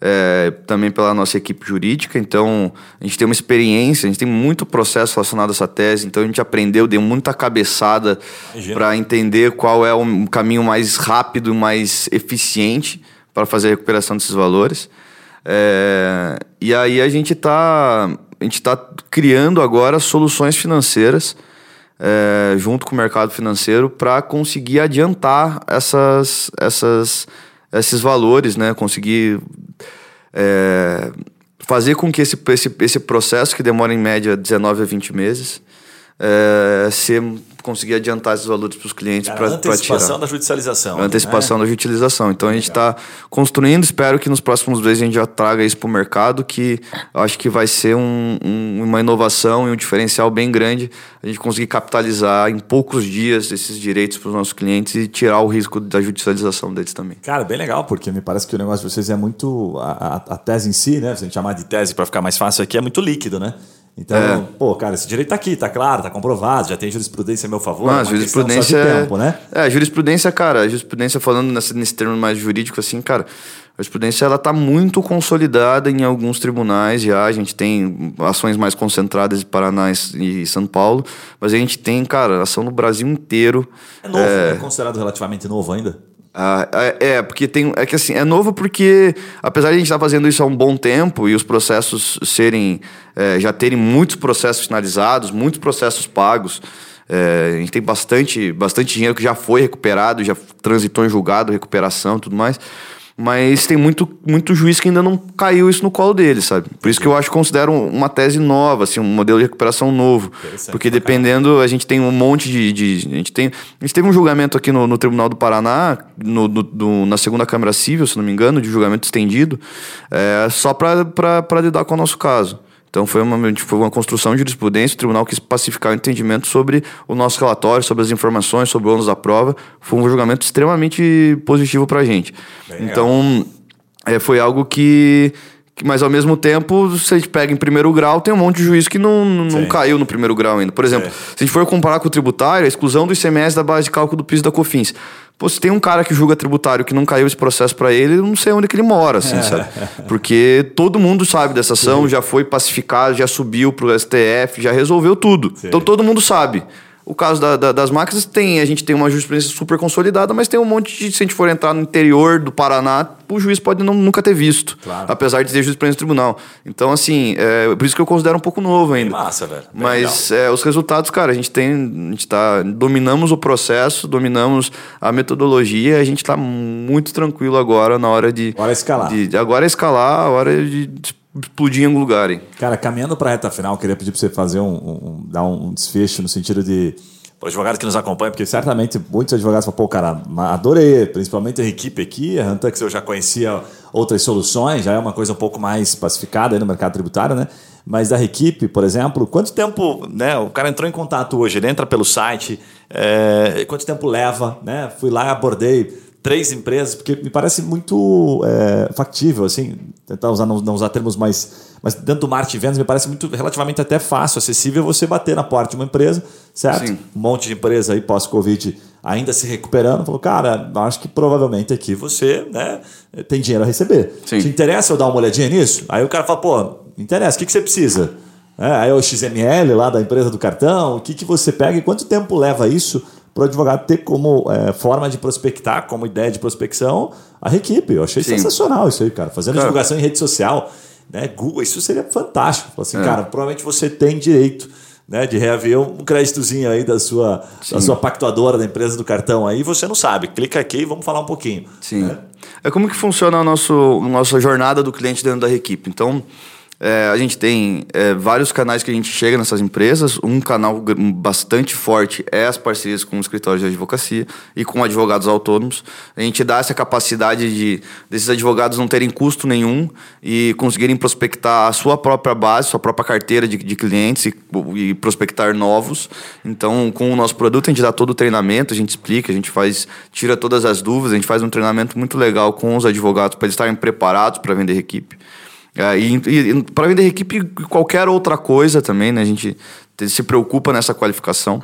é, também pela nossa equipe jurídica, então a gente tem uma experiência, a gente tem muito processo relacionado a essa tese, então a gente aprendeu, deu muita cabeçada para entender qual é o caminho mais rápido, mais eficiente para fazer a recuperação desses valores. É, e aí a gente está a gente está criando agora soluções financeiras é, junto com o mercado financeiro para conseguir adiantar essas, essas, esses valores, né? Conseguir é, fazer com que esse, esse, esse processo, que demora em média 19 a 20 meses, é, ser conseguir adiantar esses valores para os clientes para tirar. Antecipação da judicialização. A antecipação né? da judicialização. Então a gente está construindo, espero que nos próximos meses a gente já traga isso para o mercado, que acho que vai ser um, um, uma inovação e um diferencial bem grande a gente conseguir capitalizar em poucos dias esses direitos para os nossos clientes e tirar o risco da judicialização deles também. Cara, bem legal, porque me parece que o negócio de vocês é muito. A, a, a tese em si, né? Se a gente chamar de tese para ficar mais fácil aqui, é muito líquido, né? Então, é. pô, cara, esse direito tá aqui, tá claro, tá comprovado, já tem jurisprudência a meu favor. Não, é jurisprudência. De tempo, né? É, jurisprudência, cara, a jurisprudência falando nesse, nesse termo mais jurídico, assim, cara, A jurisprudência ela está muito consolidada em alguns tribunais já. A gente tem ações mais concentradas em Paraná e São Paulo, mas a gente tem, cara, ação no Brasil inteiro. É novo, é, é considerado relativamente novo ainda? Ah, é, é, porque tem. É que assim, é novo porque, apesar de a gente estar tá fazendo isso há um bom tempo e os processos serem. É, já terem muitos processos finalizados, muitos processos pagos. É, a gente tem bastante, bastante dinheiro que já foi recuperado, já transitou em julgado, recuperação tudo mais. Mas tem muito, muito juiz que ainda não caiu isso no colo dele, sabe? Por isso que eu acho que considero uma tese nova, assim, um modelo de recuperação novo. Porque dependendo, a gente tem um monte de. de a, gente tem, a gente teve um julgamento aqui no, no Tribunal do Paraná, no, no, na segunda Câmara Civil, se não me engano, de julgamento estendido, é, só para lidar com o nosso caso. Então foi uma, foi uma construção de jurisprudência, o tribunal quis pacificar o entendimento sobre o nosso relatório, sobre as informações, sobre o ônus da prova. Foi um julgamento extremamente positivo para a gente. Bem então, é, foi algo que, mas ao mesmo tempo, se a gente pega em primeiro grau, tem um monte de juiz que não, não caiu no primeiro grau ainda. Por exemplo, Sim. se a gente for comparar com o tributário, a exclusão do ICMS da base de cálculo do piso da COFINS. Pô, se tem um cara que julga tributário que não caiu esse processo para ele, eu não sei onde que ele mora, assim, é. sabe? Porque todo mundo sabe dessa ação, Sim. já foi pacificado, já subiu pro STF, já resolveu tudo. Sim. Então todo mundo sabe. O caso da, da, das máquinas tem, a gente tem uma jurisprudência super consolidada, mas tem um monte de. Se a gente for entrar no interior do Paraná, o juiz pode não, nunca ter visto. Claro. Apesar de ter jurisprudência no tribunal. Então, assim, é, por isso que eu considero um pouco novo ainda. Massa, velho. Bem mas é, os resultados, cara, a gente tem. A gente tá. Dominamos o processo, dominamos a metodologia, a gente tá muito tranquilo agora na hora de. Agora escalar. De, agora é escalar, a hora de explodir em algum lugar. Hein? Cara, caminhando para a reta final, queria pedir para você fazer um, um, dar um desfecho no sentido de o advogado que nos acompanha, porque certamente muitos advogados falam, pô, cara, adorei, principalmente a equipe aqui, a Hantux eu já conhecia outras soluções, já é uma coisa um pouco mais pacificada no mercado tributário, né? Mas da equipe, por exemplo, quanto tempo, né? O cara entrou em contato hoje, ele entra pelo site, é, quanto tempo leva, né? Fui lá, abordei três empresas, porque me parece muito é, factível, assim, tentar usar, não, não, usar termos mais. Mas dentro do marketing vendas, me parece muito relativamente até fácil, acessível você bater na porta de uma empresa, certo? Sim. Um monte de empresa aí pós-Covid ainda se recuperando, falou, cara, acho que provavelmente aqui você né, tem dinheiro a receber. Sim. Te interessa eu dar uma olhadinha nisso? Aí o cara fala, pô, interessa, o que, que você precisa? É, aí é o XML lá da empresa do cartão, o que, que você pega e quanto tempo leva isso para o advogado ter como é, forma de prospectar, como ideia de prospecção, a equipe. Eu achei Sim. sensacional isso aí, cara. Fazendo divulgação em rede social, né? Google, isso seria fantástico. Assim, é. cara, provavelmente você tem direito né, de reaver um créditozinho aí da sua, da sua pactuadora, da empresa do cartão aí, você não sabe. Clica aqui e vamos falar um pouquinho. Sim. Né? É como que funciona a, nosso, a nossa jornada do cliente dentro da equipe. Então, é, a gente tem é, vários canais que a gente chega nessas empresas. Um canal bastante forte é as parcerias com escritórios de advocacia e com advogados autônomos. A gente dá essa capacidade de desses advogados não terem custo nenhum e conseguirem prospectar a sua própria base, sua própria carteira de, de clientes e, e prospectar novos. Então, com o nosso produto, a gente dá todo o treinamento, a gente explica, a gente faz, tira todas as dúvidas, a gente faz um treinamento muito legal com os advogados para eles estarem preparados para vender equipe. É, e, e para vender equipe, qualquer outra coisa também, né? A gente se preocupa nessa qualificação.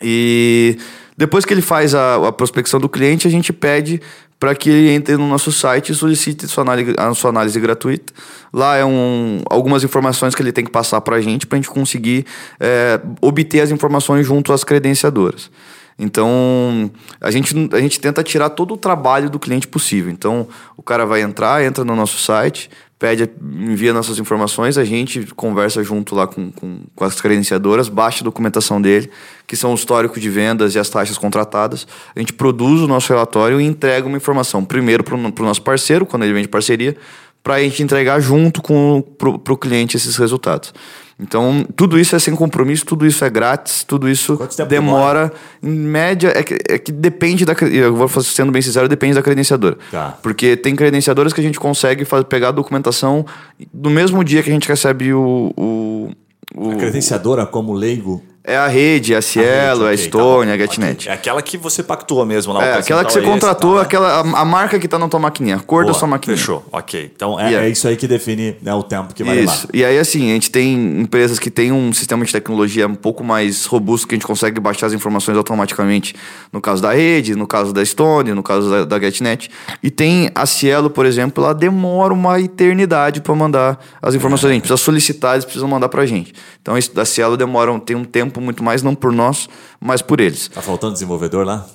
E depois que ele faz a, a prospecção do cliente, a gente pede para que ele entre no nosso site e solicite sua análise, a sua análise gratuita. Lá é um, algumas informações que ele tem que passar para a gente para a gente conseguir é, obter as informações junto às credenciadoras. Então, a gente, a gente tenta tirar todo o trabalho do cliente possível. Então, o cara vai entrar, entra no nosso site, pede, envia nossas informações, a gente conversa junto lá com, com, com, as credenciadoras, baixa a documentação dele, que são o histórico de vendas e as taxas contratadas. A gente produz o nosso relatório e entrega uma informação, primeiro para o nosso parceiro, quando ele vende parceria, para a gente entregar junto com para o cliente esses resultados. Então, tudo isso é sem compromisso, tudo isso é grátis, tudo isso demora, em média, é que, é que depende da. Eu vou sendo bem sincero, depende da credenciadora. Tá. Porque tem credenciadoras que a gente consegue fazer, pegar a documentação no mesmo dia que a gente recebe o. o, o a credenciadora, como leigo, É a rede, a Cielo, a, rede, a Estônia, tá a GetNet. Okay. É aquela que você pactuou mesmo lá. É, aquela que você contratou, esse, tá, aquela, a, a, marca que está na tua maquininha, a cor Boa, da sua maquininha. Fechou, ok. Então é, é, isso aí que define né, o tempo que vai isso. levar. E aí assim, a gente tem empresas que têm um sistema de tecnologia um pouco mais robusto, que a gente consegue baixar as informações automaticamente. No caso da rede, no caso da Estônia, no caso da, da GetNet. E tem a Cielo, por exemplo, ela demora uma eternidade para mandar as informações. A gente precisa solicitar, eles precisam mandar para a gente. Então, a Cielo demora, tem um tempo muito mais, não por nós, mas por eles. Tá faltando desenvolvedor lá?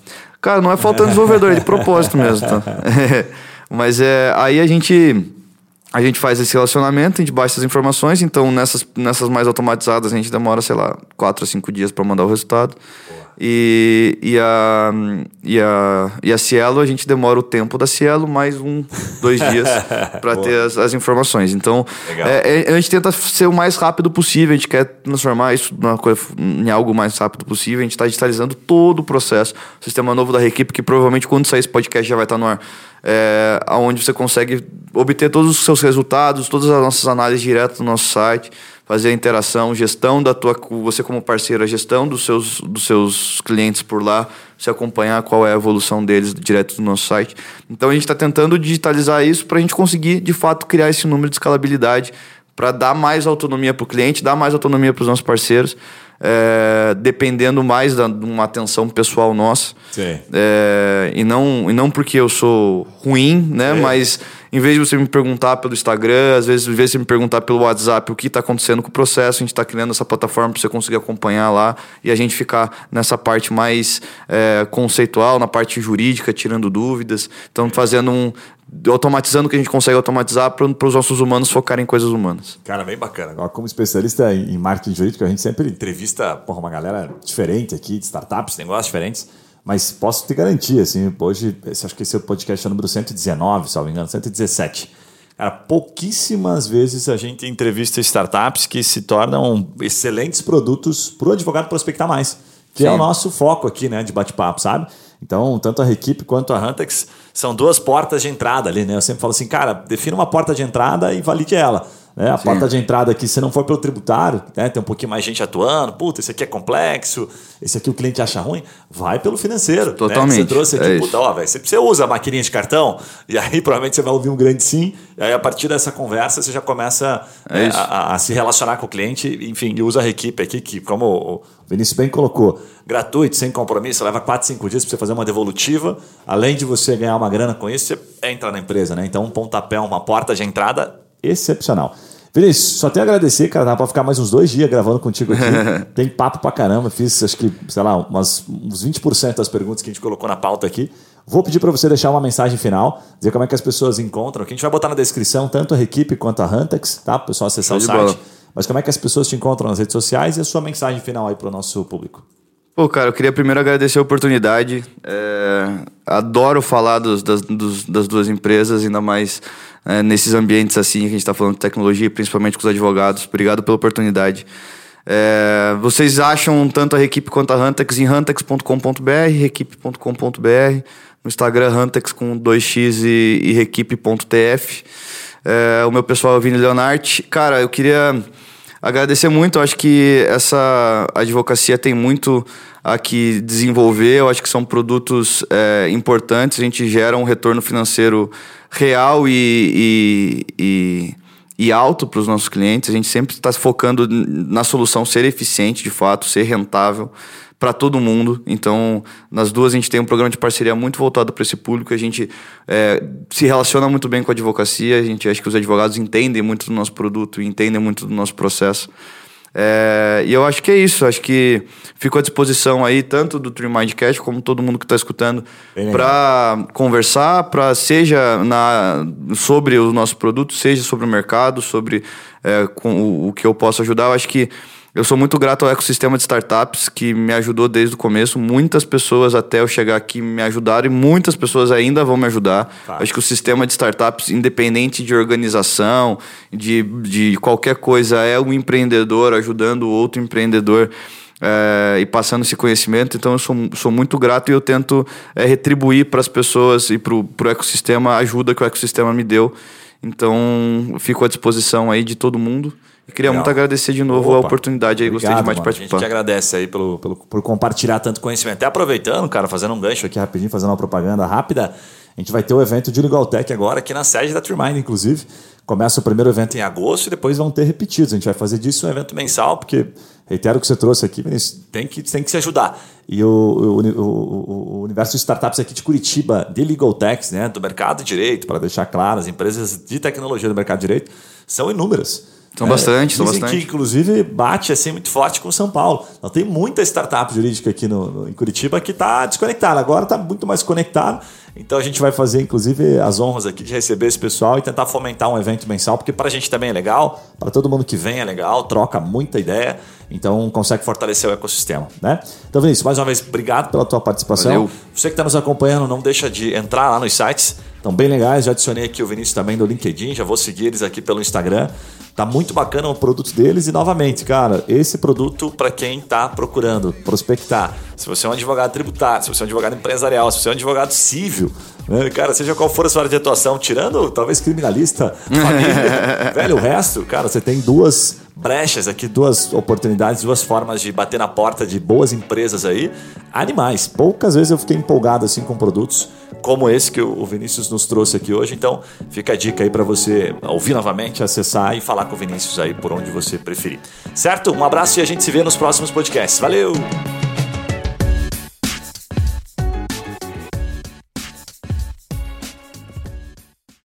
Cara, não é faltando desenvolvedor, é de propósito mesmo. Tá? É, mas é, aí a gente a gente faz esse relacionamento, a gente baixa as informações, então nessas, nessas mais automatizadas a gente demora, sei lá, 4 a 5 dias para mandar o resultado. E, e, a, e, a, e a Cielo, a gente demora o tempo da Cielo mais um, dois dias para ter as, as, informações. Então, é, é, a gente tenta ser o mais rápido possível, a gente quer transformar isso numa coisa, em algo mais rápido possível. A gente está digitalizando todo o processo. O sistema novo da Reequipe, que provavelmente quando sair esse podcast já vai estar tá no ar, é, onde você consegue obter todos os seus resultados, todas as nossas análises direto no nosso site fazer a interação, gestão da tua, você como parceiro, a gestão dos seus, dos seus clientes por lá, se acompanhar qual é a evolução deles direto do nosso site. Então a gente está tentando digitalizar isso para a gente conseguir, de fato, criar esse número de escalabilidade para dar mais autonomia para o cliente, dar mais autonomia para os nossos parceiros, é, dependendo mais da, de uma atenção pessoal nossa. É, e, não, e não porque eu sou ruim, né? Mas em vez de você me perguntar pelo Instagram, às vezes, em vez de você me perguntar pelo WhatsApp o que está acontecendo com o processo, a gente está criando essa plataforma para você conseguir acompanhar lá e a gente ficar nessa parte mais é, conceitual, na parte jurídica, tirando dúvidas. Então, fazendo um, automatizando o que a gente consegue automatizar para os nossos humanos focarem em coisas humanas. Cara, bem bacana. Agora, como especialista em marketing jurídico, a gente sempre entrevista porra, uma galera diferente aqui, de startups, negócios diferentes. Mas posso te garantir, assim, hoje, acho que esse é o podcast é o número 119, se não me engano, 117. Cara, pouquíssimas vezes a gente entrevista startups que se tornam excelentes produtos para o advogado prospectar mais, que Sim. é o nosso foco aqui, né, de bate-papo, sabe? Então, tanto a Requipe quanto a Huntex são duas portas de entrada ali, né? Eu sempre falo assim, cara, defina uma porta de entrada e valide ela. Né? A Sim. porta de entrada aqui, se não for pelo tributário, né? tem um pouquinho mais gente atuando, puta, esse aqui é complexo, esse aqui o cliente acha ruim, vai pelo financeiro. Totalmente. Né? Você trouxe aqui, é puta, ó, você, usa a maquininha de cartão, e aí provavelmente você vai ouvir um grande sim, e aí a partir dessa conversa você já começa é né, a, a, se relacionar com o cliente, enfim, e usa a equipe aqui, que como o Vinícius bem colocou, gratuito, sem compromisso, leva 4, 5 dias para você fazer uma devolutiva, além de você ganhar uma grana com isso, você entra na empresa, né? Então um pontapé, uma porta de entrada excepcional. Vinícius, só tenho a agradecer, cara. Dá pra ficar mais uns dois dias gravando contigo aqui. Tem papo pra caramba. Fiz, acho que, sei lá, umas, uns 20% das perguntas que a gente colocou na pauta aqui. Vou pedir para você deixar uma mensagem final, dizer como é que as pessoas encontram, que a gente vai botar na descrição tanto a Equipe quanto a Huntex, tá? Para o pessoal acessar o site. Bola. Mas como é que as pessoas te encontram nas redes sociais e a sua mensagem final aí para o nosso público? Pô, cara, eu queria primeiro agradecer a oportunidade. É, adoro falar dos, das, dos, das duas empresas, ainda mais é, nesses ambientes assim que a gente está falando de tecnologia, principalmente com os advogados. Obrigado pela oportunidade. É, vocês acham tanto a equipe quanto a Huntex em huntex.com.br, equipe.com.br, no Instagram Huntex com 2x e, e equipe.tf. É, o meu pessoal é o Vini Leonardi. Cara, eu queria agradecer muito. Eu acho que essa advocacia tem muito a que desenvolver. Eu acho que são produtos é, importantes. A gente gera um retorno financeiro real e, e, e, e alto para os nossos clientes. A gente sempre está focando na solução ser eficiente, de fato, ser rentável para todo mundo. Então, nas duas a gente tem um programa de parceria muito voltado para esse público. A gente é, se relaciona muito bem com a advocacia. A gente acha que os advogados entendem muito do nosso produto e entendem muito do nosso processo. É, e eu acho que é isso. Acho que fico à disposição aí, tanto do Tree Mindcast como todo mundo que está escutando, para conversar, para seja na, sobre o nosso produto, seja sobre o mercado, sobre é, com, o, o que eu posso ajudar. Eu acho que eu sou muito grato ao ecossistema de startups que me ajudou desde o começo. Muitas pessoas até eu chegar aqui me ajudaram e muitas pessoas ainda vão me ajudar. Tá. Acho que o sistema de startups, independente de organização, de, de qualquer coisa, é um empreendedor ajudando outro empreendedor. É, e passando esse conhecimento. Então, eu sou, sou muito grato e eu tento é, retribuir para as pessoas e para o ecossistema a ajuda que o ecossistema me deu. Então, fico à disposição aí de todo mundo. E queria Legal. muito agradecer de novo Opa. a oportunidade aí, Obrigado, gostei demais mano. de participar. A gente agradece aí pelo, pelo, por compartilhar tanto conhecimento. Até aproveitando, cara, fazendo um gancho aqui rapidinho, fazendo uma propaganda rápida. A gente vai ter o evento de Legaltech agora aqui na sede da Trimind, inclusive. Começa o primeiro evento em agosto e depois vão ter repetidos. A gente vai fazer disso um evento mensal, porque, reitero o que você trouxe aqui, Vinícius, tem que, tem que se ajudar. E o, o, o, o universo de startups aqui de Curitiba, de Legal Techs, né, do mercado de direito, para deixar claro, as empresas de tecnologia do mercado de direito são inúmeras. São bastante, é, são bastante. que, inclusive, bate assim muito forte com São Paulo. Então, tem muita startup jurídica aqui no, no em Curitiba que está desconectada. Agora está muito mais conectado. Então, a gente vai fazer, inclusive, as honras aqui de receber esse pessoal e tentar fomentar um evento mensal, porque para a gente também é legal, para todo mundo que vem é legal, troca muita ideia. Então, consegue fortalecer o ecossistema. Né? Então, Vinícius, mais uma vez, obrigado pela tua participação. Valeu. Você que está nos acompanhando, não deixa de entrar lá nos sites. Estão bem legais. Já adicionei aqui o Vinícius também do LinkedIn. Já vou seguir eles aqui pelo Instagram. Tá muito bacana o produto deles e novamente, cara, esse produto para quem está procurando prospectar. Se você é um advogado tributário, se você é um advogado empresarial, se você é um advogado civil, né? cara, seja qual for a sua área de atuação, tirando talvez criminalista, família, velho, o resto, cara, você tem duas brechas aqui, duas oportunidades, duas formas de bater na porta de boas empresas aí, animais. Poucas vezes eu fiquei empolgado assim com produtos como esse que o Vinícius nos trouxe aqui hoje. Então, fica a dica aí para você ouvir novamente, acessar e falar com o Vinícius aí por onde você preferir. Certo? Um abraço e a gente se vê nos próximos podcasts. Valeu!